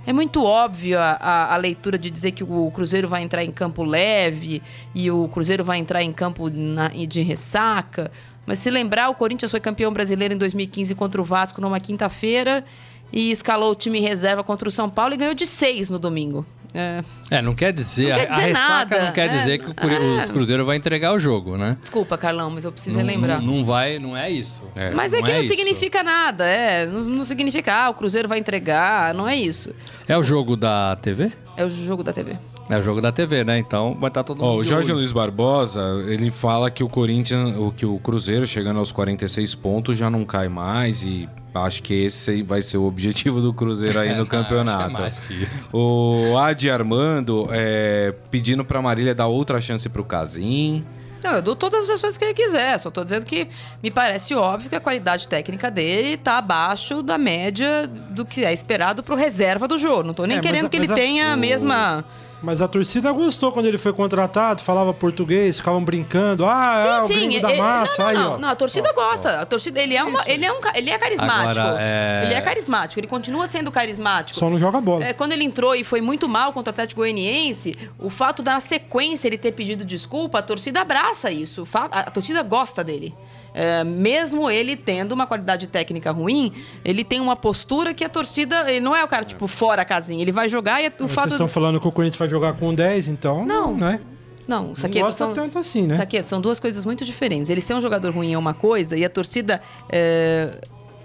É muito óbvio a, a- a leitura de dizer que o Cruzeiro vai entrar em campo leve e o Cruzeiro vai entrar em campo na- de ressaca. Mas se lembrar, o Corinthians foi campeão brasileiro em 2015 contra o Vasco numa quinta-feira e escalou o time reserva contra o São Paulo e ganhou de seis no domingo. É, É, não quer dizer. Não quer a- dizer a ressaca nada, não quer é. dizer que o, Cru- É. os Cruzeiro vai entregar o jogo, né? desculpa, Carlão, mas eu preciso Não, lembrar. não, não vai, não é isso. É. Mas é que não isso. significa nada, é. Não, não significa, ah, o Cruzeiro vai entregar, não é isso. É o jogo da TV? É o jogo da TV. É o jogo da TV, né? Então vai estar todo mundo. Ó, o Jorge olho. Luiz Barbosa, ele fala que o Corinthians, o que o Cruzeiro chegando aos 46 pontos já não cai mais e acho que esse vai ser o objetivo do Cruzeiro aí É, no não, campeonato. acho que é mais que isso. O Adi Armando é, pedindo pra Marília dar outra chance pro Casim. Não, eu dou todas as chances que ele quiser. Só tô dizendo que me parece óbvio que a qualidade técnica dele tá abaixo da média do que é esperado pro reserva do jogo. Não tô nem É, querendo a- que ele a- tenha a mesma. Mas a torcida gostou quando ele foi contratado, falava português, ficavam brincando. Ah, é o gringo da ele- massa. não, aí, não, ó. não, a torcida gosta. A torcida, ele é, uma, ele é, um, ele é carismático. Agora, é- Ele é carismático, ele continua sendo carismático. Só não joga bola. É, quando ele entrou e foi muito mal contra o Atlético Goianiense, o fato da sequência ele ter pedido desculpa, a torcida abraça isso. A torcida gosta dele. É, mesmo ele tendo uma qualidade técnica ruim, ele tem uma postura que a torcida. Ele não é o cara, tipo, fora a casinha. Ele vai jogar e o Mas fato. Vocês estão falando que o Corinthians vai jogar com 10, então. Não. né? Não, Não Saqueto, gosta são... tanto assim, né? Saqueto, são duas coisas muito diferentes. Ele ser um jogador ruim é uma coisa e a torcida é,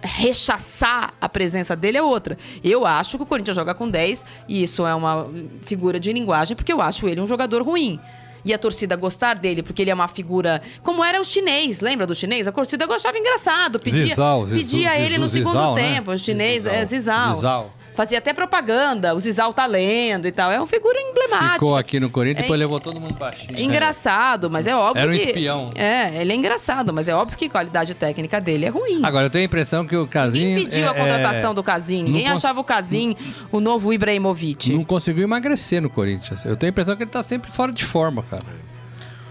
rechaçar a presença dele é outra. Eu acho que o Corinthians joga com 10 e isso é uma figura de linguagem porque eu acho ele um jogador ruim. E a torcida gostar dele, porque ele é uma figura. Como era o chinês, lembra do chinês? A torcida gostava engraçado, pedia, Zizal, Zizu- pedia ele no segundo Zizal, né? tempo. O chinês Zizal. é Zizal. Fazia até propaganda, o Zizal tá lendo e tal. É uma figura emblemática. Ficou aqui no Corinthians e É- depois levou todo mundo pra China. É engraçado, mas é óbvio Era um que... espião. É, ele é engraçado, mas é óbvio que a qualidade técnica dele é ruim. Agora, eu tenho a impressão que o Casim. Quem pediu a contratação do Casim? Ninguém cons- achava o Casim o novo Ibrahimovic. Não conseguiu emagrecer no Corinthians. Eu tenho a impressão que ele tá sempre fora de forma, cara.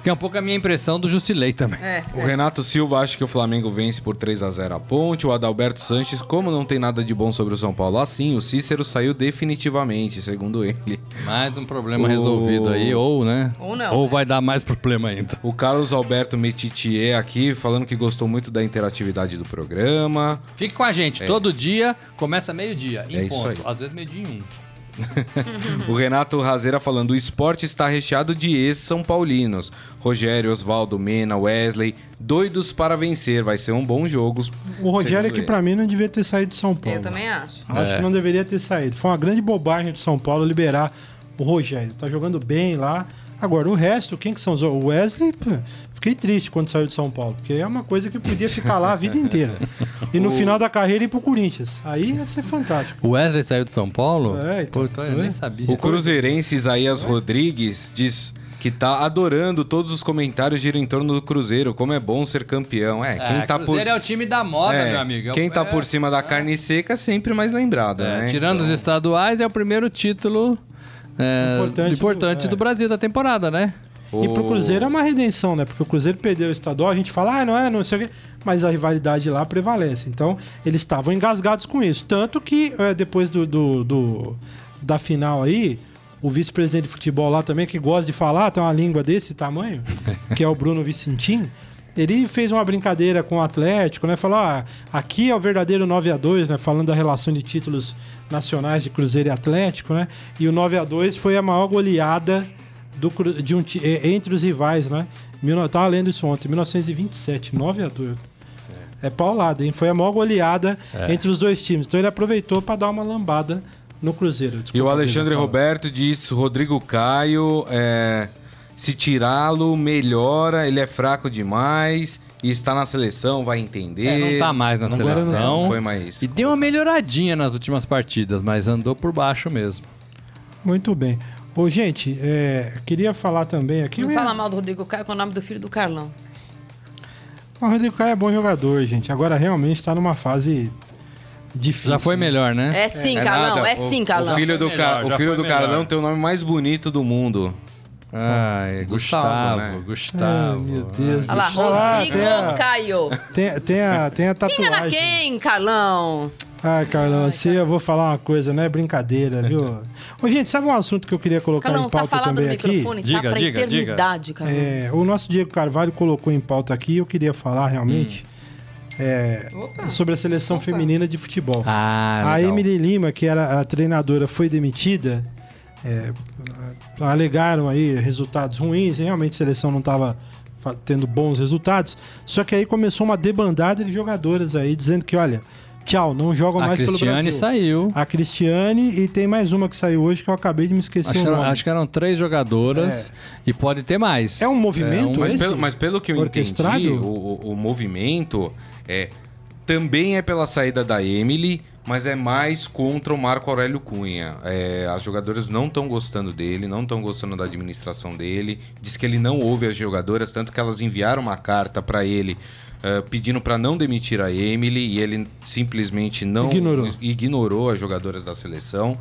Que é um pouco a minha impressão do Justilei também. É. O Renato Silva acha que o Flamengo vence por 3 a 0 a Ponte. O Adalberto Sanches, como não tem nada de bom sobre o São Paulo assim, o Cícero saiu definitivamente, segundo ele. Mais um problema O- resolvido aí, ou, né? Ou não, Ou né? vai dar mais problema ainda. O Carlos Alberto Metitier aqui, falando que gostou muito da interatividade do programa. Fique com a gente. Todo dia começa meio-dia, em É isso ponto. aí. Às vezes meio-dia em um. O Renato Razeira falando: o esporte está recheado de ex-São Paulinos. Rogério, Oswaldo, Mena, Wesley, doidos para vencer. Vai ser um bom jogo. O Rogério que pra mim não devia ter saído de São Paulo. Eu também acho. Acho É. que não deveria ter saído. Foi uma grande bobagem do São Paulo liberar o Rogério. Tá jogando bem lá. Agora, o resto, quem que são os... O Wesley, pô, fiquei triste quando saiu de São Paulo, porque é uma coisa que podia ficar lá a vida inteira. E no final da carreira ir pro Corinthians. Aí ia ser fantástico. O Wesley saiu de São Paulo? É, então, Pô, então eu nem sabia. O cruzeirense Isaías Rodrigues diz que tá adorando todos os comentários giram em torno do Cruzeiro, como é bom ser campeão. É, quem É, tá por Cruzeiro é o time da moda, É, meu amigo. É o- quem tá é- por cima da carne seca é sempre mais lembrado, é, né? Tirando os estaduais, é o primeiro título é, Importante importante, do- do, é. Brasil da temporada, né? E pro Cruzeiro é uma redenção, né? Porque o Cruzeiro perdeu o estadual, a gente fala, ah, não é, não sei o quê. Mas a rivalidade lá prevalece. Então, eles estavam engasgados com isso. Tanto que é, depois do, do- do- da final aí, o vice-presidente de futebol lá também, que gosta de falar, tem uma língua desse tamanho, que é o Bruno Vicentim. Ele fez uma brincadeira com o Atlético, né? Falou: ah, aqui é o verdadeiro 9 a 2 né? Falando da relação de títulos nacionais de Cruzeiro e Atlético, né? E o 9 a 2 foi a maior goleada do, de um, eh, entre os rivais, né? Eu tava lendo isso ontem, 1927, 9 a 2 É paulada, hein? Foi a maior goleada entre os dois times. Então ele aproveitou para dar uma lambada no Cruzeiro. E o Desculpa, Alexandre. Roberto diz: Rodrigo Caio, é, se tirá-lo, melhora, ele é fraco demais e está na seleção, vai entender. É, não tá mais na não- seleção. Não foi mais. E deu uma melhoradinha nas últimas partidas, mas andou por baixo mesmo. Muito bem. Ô, gente, é, queria falar também aqui. Não minha- fala mal do Rodrigo Caio com o nome do filho do Carlão. O Rodrigo Caio é bom jogador, gente. Agora realmente tá numa fase difícil. Já foi né? melhor, né? É sim, É Carlão. nada, É sim, Carlão. O filho do, melhor, o filho do melhor. Carlão tem o nome mais bonito do mundo. Ai, Gustavo, Gustavo, né? Gustavo. Ai, meu Deus. Olha lá, do céu. Ah, Rodrigo tem a- Caio. Tem, tem a, tem a tatuagem. quem, Carlão? Ai, Carlão, assim eu vou falar uma coisa, não é brincadeira, viu? Ô, gente, sabe um assunto que eu queria colocar Carlão, em tá pauta no também aqui? microfone, Diga, tá pra diga, diga. eternidade, Carlão. É, o nosso Diego Carvalho colocou em pauta aqui, eu queria falar realmente é, sobre a seleção feminina de futebol. Ah, a. Emily Lima, que era a treinadora, foi demitida. é, alegaram aí resultados ruins, realmente a seleção não estava tendo bons resultados. Só que aí começou uma debandada de jogadoras aí, dizendo que, olha, tchau, não jogam A mais pelo Cristiane Brasil. saiu. A Cristiane e tem mais uma que saiu hoje que eu acabei de me esquecer Acho, o que eram- nome. acho que eram três jogadoras e pode ter mais. É um movimento, É um- Mas, esse? pelo, mas pelo que eu Orquestrado? entendi, o, o- o movimento é, também é pela saída da Emily, mas é mais contra o Marco Aurélio Cunha. É, as jogadoras não estão gostando dele, não estão gostando da administração dele. Diz que ele não ouve as jogadoras, tanto que elas enviaram uma carta para ele eh, pedindo para não demitir a Emily e ele simplesmente não Ignorou. ignorou as jogadoras da seleção.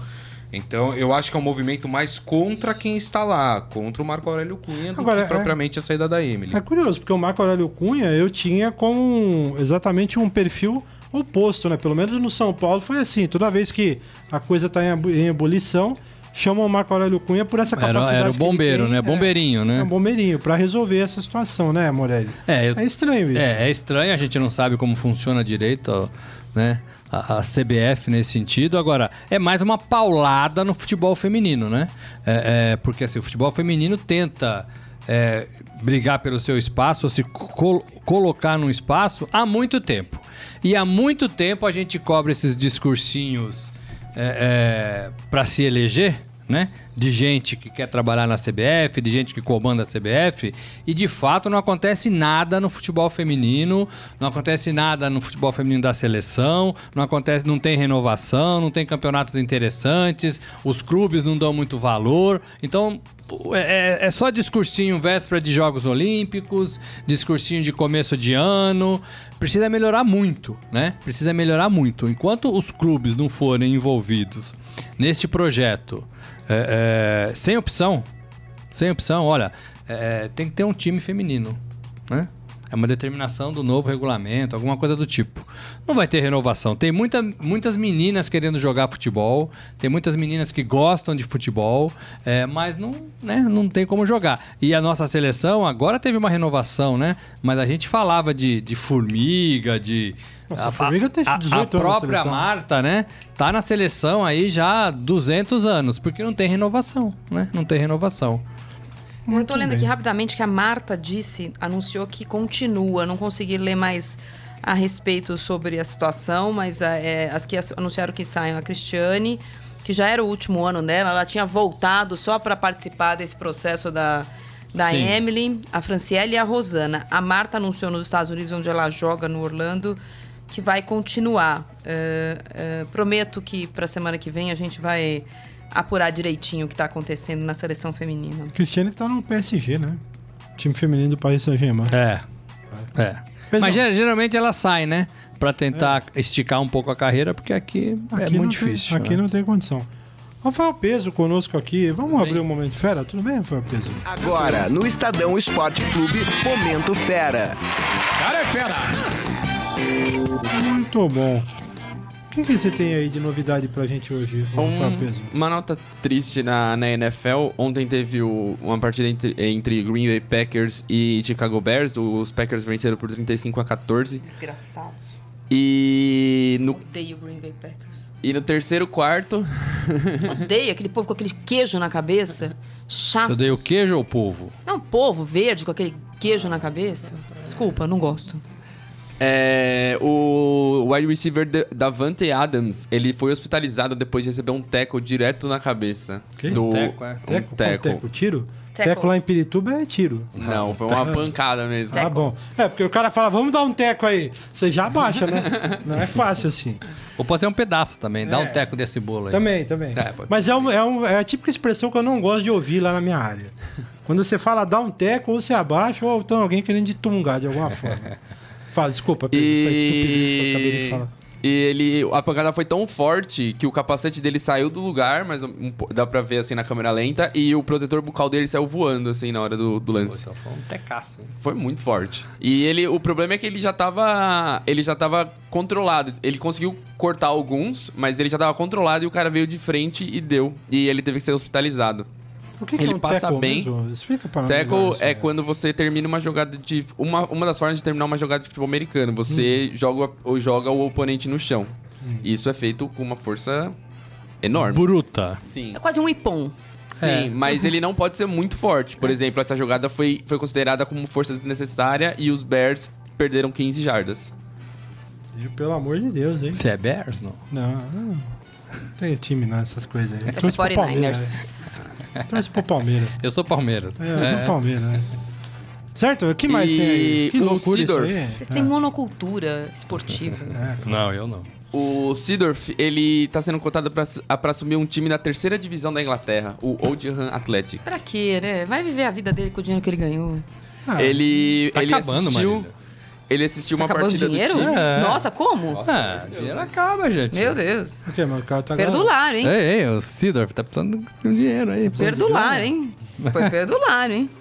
Então, eu acho que é um movimento mais contra quem está lá, contra o Marco Aurélio Cunha, do Agora, que é- propriamente a saída da Emily. É curioso, porque o Marco Aurélio Cunha eu tinha como exatamente um perfil oposto, né? Pelo menos no São Paulo foi assim. Toda vez que a coisa tá em, ebu- em ebulição, chamam o Marco Aurélio Cunha por essa Era, capacidade. era o que ele bombeiro, tem. né? É, Bombeirinho, É, né? um bombeirinho, pra resolver essa situação, né, Morelli? É, eu- É estranho isso. É, é estranho, a gente não sabe como funciona direito, ó, né? A, a CBF nesse sentido. Agora, é mais uma paulada no futebol feminino, né? É, é, porque assim, o futebol feminino tenta é, brigar pelo seu espaço, ou se col- colocar num espaço há muito tempo. E há muito tempo a gente cobra esses discursinhos é, para se eleger, né? De gente que quer trabalhar na CBF, de gente que comanda a CBF, e de fato não acontece nada no futebol feminino, não acontece nada no futebol feminino da seleção, não acontece, não tem renovação, não tem campeonatos interessantes, os clubes não dão muito valor. Então é, é só discursinho véspera de Jogos Olímpicos, discursinho de começo de ano. Precisa melhorar muito, né? Precisa melhorar muito. Enquanto os clubes não forem envolvidos neste projeto. É, é, sem opção, sem opção, olha, é, tem que ter um time feminino, né? É uma determinação do novo regulamento, alguma coisa do tipo. Não vai ter renovação. Tem muita, muitas meninas querendo jogar futebol, tem muitas meninas que gostam de futebol, é, mas não, né, não tem como jogar. E a nossa seleção agora teve uma renovação, né? Mas a gente falava de, de formiga, de. Nossa, a Formiga tem 18 a, a própria. Marta, né? Tá na seleção aí já há 200 anos, porque não tem renovação, né? Não tem renovação. Eu tô lendo bem. aqui rapidamente que a Marta disse, anunciou que continua. Não consegui ler mais a respeito sobre a situação, mas é, as que anunciaram que saem a Cristiane, que já era o último ano dela, ela tinha voltado só para participar desse processo da, da Sim. Emily, a Franciele e a Rosana. A Marta anunciou nos Estados Unidos, onde ela joga no Orlando, que vai continuar. É, é, prometo que para semana que vem a gente vai apurar direitinho o que está acontecendo na seleção feminina. Cristiane tá no PSG, né? Time feminino do Paris Saint-Germain. É. É. Mas Mas ger- geralmente ela sai, né? Pra tentar esticar um pouco a carreira, porque aqui, é Aqui não muito tem- difícil. aqui né? não tem condição. Rafael Peso conosco aqui. Vamos Tudo abrir bem? um momento fera? Tudo bem, Rafael Peso? Agora, no Estadão Esporte Clube, Momento Fera. Muito bom. O que, que você tem aí de novidade pra gente hoje? Um- uma nota triste na, na NFL. Ontem teve o- uma partida entre, entre Green Bay Packers e Chicago Bears. Os Packers venceram por 35 a 14. Desgraçado. E no, Odeio Green Bay Packers. e no terceiro quarto, Odeio aquele povo com aquele queijo na cabeça. Chato. Você odeia o queijo ou o povo? Não, povo verde com aquele queijo na cabeça. Desculpa, não gosto. É, o wide receiver Da- Davante Adams ele foi hospitalizado depois de receber um tackle direto na cabeça. Quê? Do, Teco, é? um Teco? Teco? Tiro? Teco. Teco lá em Pirituba é tiro. Não, foi uma pancada mesmo. Tá bom. É, porque o cara fala, vamos dar um teco aí. Você já abaixa, né? Não é fácil assim. Ou pode ser um pedaço também, dá É. um teco desse bolo aí. Também, também. É, Mas é, um- é, um- é a típica expressão que eu não gosto de ouvir lá na minha área. Quando você fala dá um teco, ou você abaixa, ou então alguém querendo de tungar de alguma forma. Fala, desculpa, Pedro, essa estupidez que eu acabei de falar. E ele, a pancada foi tão forte que o capacete dele saiu do lugar, mas um dá pra ver assim na câmera lenta, e o protetor bucal dele saiu voando assim na hora do, do lance. Pô, foi um tecaço. hein? Foi muito forte. E ele, o problema é que ele já tava, ele já tava controlado. Ele conseguiu cortar alguns, mas ele já tava controlado e o cara veio de frente e deu. E ele teve que ser hospitalizado. O que, que Ele é um passa tackle bem. mesmo? Explica melhor Tackle é aí. quando você termina uma jogada de. Uma, uma das formas de terminar uma jogada de futebol americano. Você joga, ou joga o oponente no chão. Isso é feito com uma força enorme. Bruta. Sim. É quase um ipom. Sim, É. mas ele não pode ser muito forte. Por exemplo, essa jogada foi, foi considerada como força desnecessária e os Bears perderam 15 jardas. E, Pelo amor de Deus, hein? Você é Bears, não? Não, não, não tem time não, essas coisas aí. Eu sou Palmeiras. 49ers. Trouxe pro Palmeiras. Eu sou Palmeiras. É, eu sou Palmeiras, né? Certo? O que mais E tem aí? Que o loucura isso Seedorf. aí. Vocês têm monocultura esportiva. É, Não, eu não. O Seedorf, ele tá sendo cotado pra, su- a- pra assumir um time da terceira divisão da Inglaterra, o Oldham Athletic. Pra quê, né? Vai viver a vida dele com o dinheiro que ele ganhou. Ah, ele Tá ele acabando, assistiu, Marília. Ele assistiu Tá uma acabando o partida dinheiro? do time. É. Nossa, como? Ah, dinheiro acaba, gente. Meu Deus. o que, meu cara tá Perdulário, hein? Ei, ei, o Sidorf tá precisando de um dinheiro aí. Perdulário, hein? Foi perdulário, hein?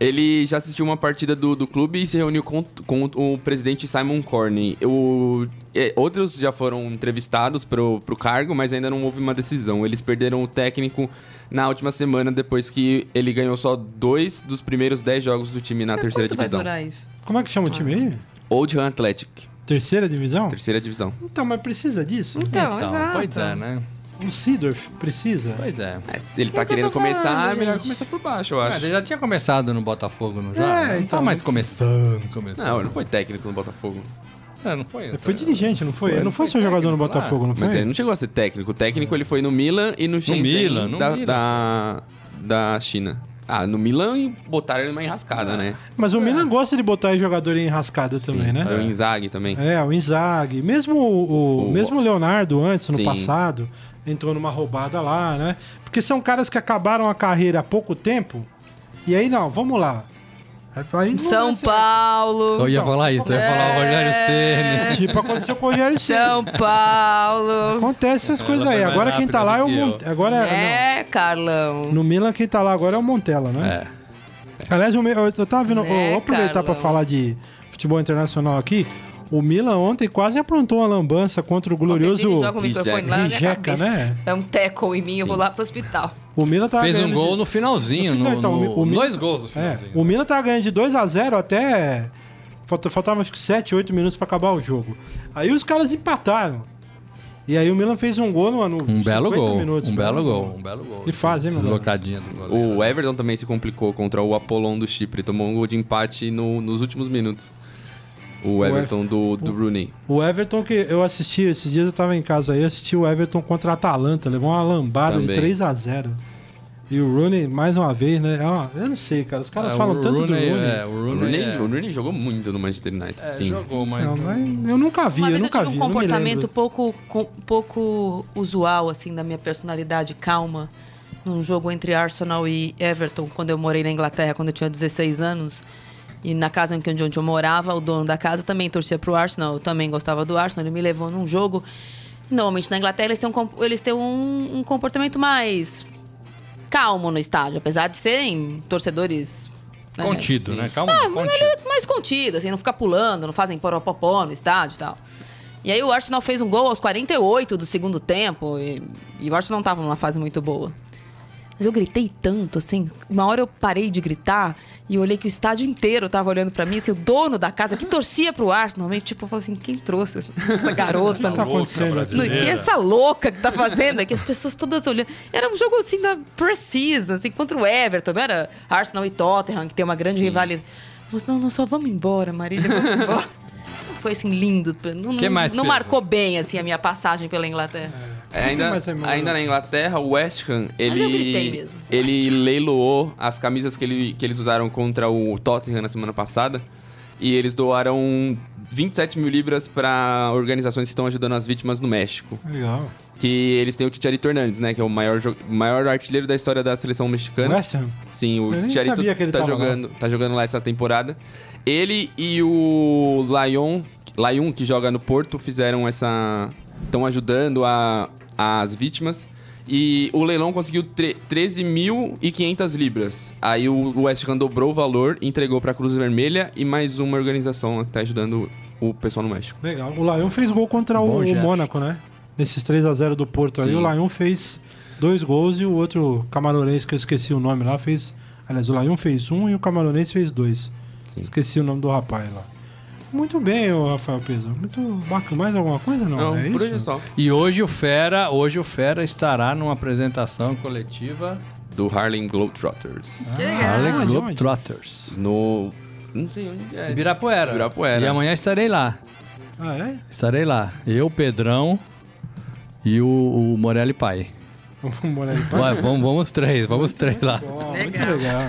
Ele já assistiu uma partida do, do clube e se reuniu com, com o presidente Simon Corney. O, é, outros já foram entrevistados pro, pro cargo, mas ainda não houve uma decisão. Eles perderam o técnico na última semana, depois que ele ganhou só dois dos primeiros dez jogos do time na terceira Quanto vai divisão. durar isso? Como é que chama o time aí? Oldham Athletic, Terceira divisão? terceira divisão. Então, mas precisa disso? Então, Então, exato. pois é, né? O Seedorf precisa? Pois é. É, se ele É tá querendo falando, começar, é melhor gente. começar por baixo, eu Ah, acho. ele já tinha começado no Botafogo, não já? É, não então. tá mais começando, começando. Não, ele não foi técnico no Botafogo. É, não foi. Ele foi dirigente, não foi? Ele não foi foi só jogador no Botafogo, não foi? Mas ele não chegou a ser técnico. O técnico ele foi no Milan e no Shenzhen Milan, no da, Milan. da, da China. Ah, no Milan e botaram ele numa enrascada, né? Mas o Milan gosta de botar jogador em enrascada também, Sim, né? O Inzaghi também. É, o Inzaghi. Mesmo o, o- O- mesmo o Leonardo antes, no Sim. passado, entrou numa roubada lá, né? Porque são caras que acabaram a carreira há pouco tempo. E aí, não, vamos lá. Não São ser- Paulo. Eu ia falar isso, eu ia falar o Rogério Ceni. Tipo, aconteceu com o Rogério Ceni. São Paulo. Acontece essas coisas aí. Agora quem tá lá é o que eu. Monte... Agora É, Carlão. não. No Milan quem tá lá agora é o Montella, né? É. Aliás, eu, eu tava vendo. É, vou aproveitar pra Carlão. falar de futebol internacional aqui. O Milan ontem quase aprontou uma lambança contra o glorioso. Ele joga o microfone lá na minha Rijeka, cabeça. né? É um teco em mim, eu vou lá pro hospital. O Milan tava Fez um gol de- no finalzinho, No no, então, no- o dois gols no É, finalzinho. o Milan tava ganhando de 2 a 0 até. falta- Faltava acho que 7, 8 minutos pra acabar o jogo. Aí os caras empataram. E aí o Milan fez um gol no, no Um belo 50 gol, minutos. um belo gol, um belo gol. Que fase, hein, Deslocadinha do goleiro. O Everton também se complicou contra o Apollon do Chipre. Tomou um gol de empate no- nos últimos minutos. O Everton do, do Rooney. O Everton que eu assisti, esses dias eu tava em casa aí, assisti o Everton contra a Atalanta, levou uma lambada de Também. 3 a 0 E o Rooney, mais uma vez, né? é eu não sei, cara. Os caras É, falam o tanto Rooney, do Rooney. É, o O Rooney, Rooney, é- o Rooney jogou muito no Manchester United, é, sim. jogou, mas... Não, mas eu nunca vi, Uma eu vez eu nunca tive vi. um comportamento pouco, com- pouco usual, assim, da minha personalidade calma. Num jogo entre Arsenal e Everton, quando eu morei na Inglaterra, quando eu tinha 16 anos. E na casa em que onde eu morava, o dono da casa também torcia pro Arsenal. Eu também gostava do Arsenal. Ele me levou num jogo. Normalmente na Inglaterra eles têm um, eles têm um, um comportamento mais calmo no estádio, apesar de serem torcedores. né, Contido, né? Calma, ah, mas contido. ele é mais contido, assim, não fica pulando, não fazem poropopó no estádio e tal. E aí o Arsenal fez um gol aos 48 do segundo tempo e, e o Arsenal não tava numa fase muito boa. Mas eu gritei tanto, assim, uma hora eu parei de gritar e eu olhei que o estádio inteiro tava olhando pra mim, assim, o dono da casa que torcia pro Arsenal, meio tipo, eu falei assim, quem trouxe essa, essa garota? O que tá acontecendo que essa louca que tá fazendo aqui? As pessoas todas olhando. Era um jogo assim da Precision, assim, contra o Everton, não era Arsenal e Tottenham, que tem uma grande rivalidade. Mas não, não, só vamos embora, Marília, vamos embora. Foi assim, lindo. Não, Que não- mais, não Pedro? marcou bem, assim, a minha passagem pela Inglaterra. É, ainda, meu ainda irmão? na Inglaterra, o West Ham, ele, eu gritei mesmo. ele leiloou as camisas que, ele, que eles usaram contra o Tottenham na semana passada. E eles doaram 27 mil libras para organizações que estão ajudando as vítimas no México. Legal. Que eles têm o Chicharito Hernandes, né? Que é o maior, maior artilheiro da história da seleção mexicana. West Ham? Sim, o Eu Chicharito que ele tá tava lá. jogando, tá jogando lá essa temporada. Ele e o Lyon, Lyon que joga no Porto, fizeram essa estão ajudando a, as vítimas. E o leilão conseguiu tre- 13.500 libras. Aí o West Ham dobrou o valor, entregou pra Cruz Vermelha e mais uma organização que tá ajudando o pessoal no México. Legal. O Lyon fez gol contra o, Bom o gesto. Mônaco, né? Nesses 3x0 do Porto aí, Sim. o Lyon fez dois gols e o outro camaronês, que eu esqueci o nome lá, fez. Aliás, o Lyon fez um e o camaronês fez dois. Sim. Esqueci o nome do rapaz lá. Muito bem, ô Rafael Peso. Muito bacana. Mais alguma coisa? Não, Não, é por isso? só. E hoje o Fera, hoje o Fera estará numa apresentação coletiva Do Harlem Globetrotters. Legal. Harlem? Globetrotters. No. Não sei onde é. Ibirapuera. Ibirapuera. E amanhã estarei lá. Ah, é? Estarei lá. Eu, Pedrão e o, o Morelli Pai. Vamos morar. Vai, vamos, vamos três, vamos três lá. Bom. Muito legal.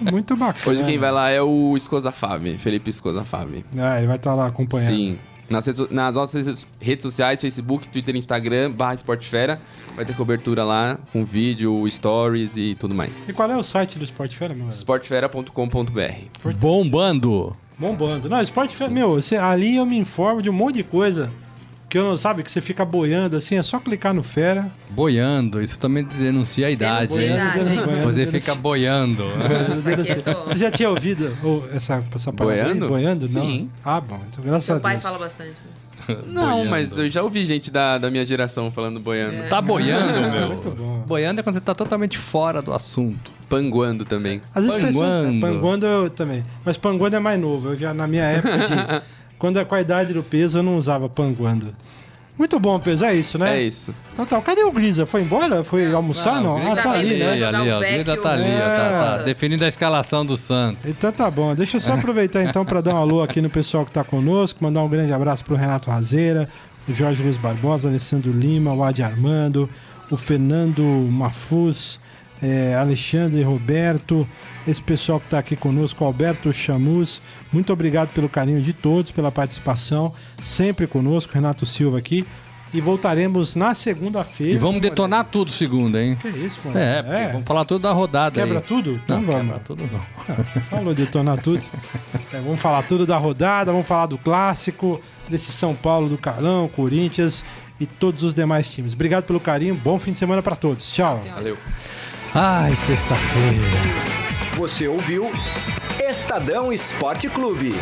Muito bacana. Hoje quem vai lá é o Escosa Fave, Felipe Escosa Fave. Ah, ele vai estar lá acompanhando. Sim. Nas, redes- nas nossas redes sociais, Facebook, Twitter, Instagram, barra Esportefera. Vai ter cobertura lá com vídeo, stories e tudo E mais. qual é o site do Esporte Fera, meu? Esportefera.com.br Bombando. Bombando. Não, Esporte Fera, meu, você, ali eu me informo de um monte de coisa. Que eu não sabe que você fica boiando assim, é só clicar no Fera. Boiando, isso também denuncia a idade, hein? idade, hein? boiando, Você denuncia. fica boiando. Você já tinha ouvido ô, essa, essa parada aí? Boiando? Boiando? Não. Sim. Ah, bom. Então, graças Seu a pai Deus. fala bastante. Não, Boiando. mas eu já ouvi gente da, da minha geração falando boiando. Tá boiando, meu. Muito bom. Boiando é quando você tá totalmente fora do assunto. Panguando também. As expressões... Panguando. Panguando eu também. Mas panguando é mais novo. Eu já, na minha época, de, quando é com a idade do peso, eu não usava panguando. Muito bom, peso. É isso, né? É isso. Então tá. Cadê o Grisa? Foi embora? Foi almoçar? Não? Grisa Ah, tá ali, Grisa né? ali, o ó. vecchio. Grida tá ali, ó. Tá, tá É. definindo a escalação do Santos. Então tá bom. Deixa eu só aproveitar então para dar um alô aqui no pessoal que tá conosco, mandar um grande abraço pro Renato Razeira, o Jorge Luiz Barbosa, Alessandro Lima, o Adi Armando, o Fernando Mafuz, é, Alexandre Roberto, esse pessoal que tá aqui conosco, Alberto Chamus. Muito obrigado pelo carinho de todos, pela participação, sempre conosco, Renato Silva aqui. E voltaremos na segunda-feira. E vamos detonar tudo segunda, hein? Que isso, mano? É, porque vamos falar tudo da rodada Quebra aí. tudo? Então Não, vamos. quebra tudo não. Ah, Você falou de detonar tudo. É, vamos falar tudo da rodada, vamos falar do clássico, desse São Paulo do Carlão, Corinthians e todos os demais times. Obrigado pelo carinho, bom fim de semana para todos. Tchau. Valeu. Ai, sexta-feira. Você ouviu Estadão Esporte Clube.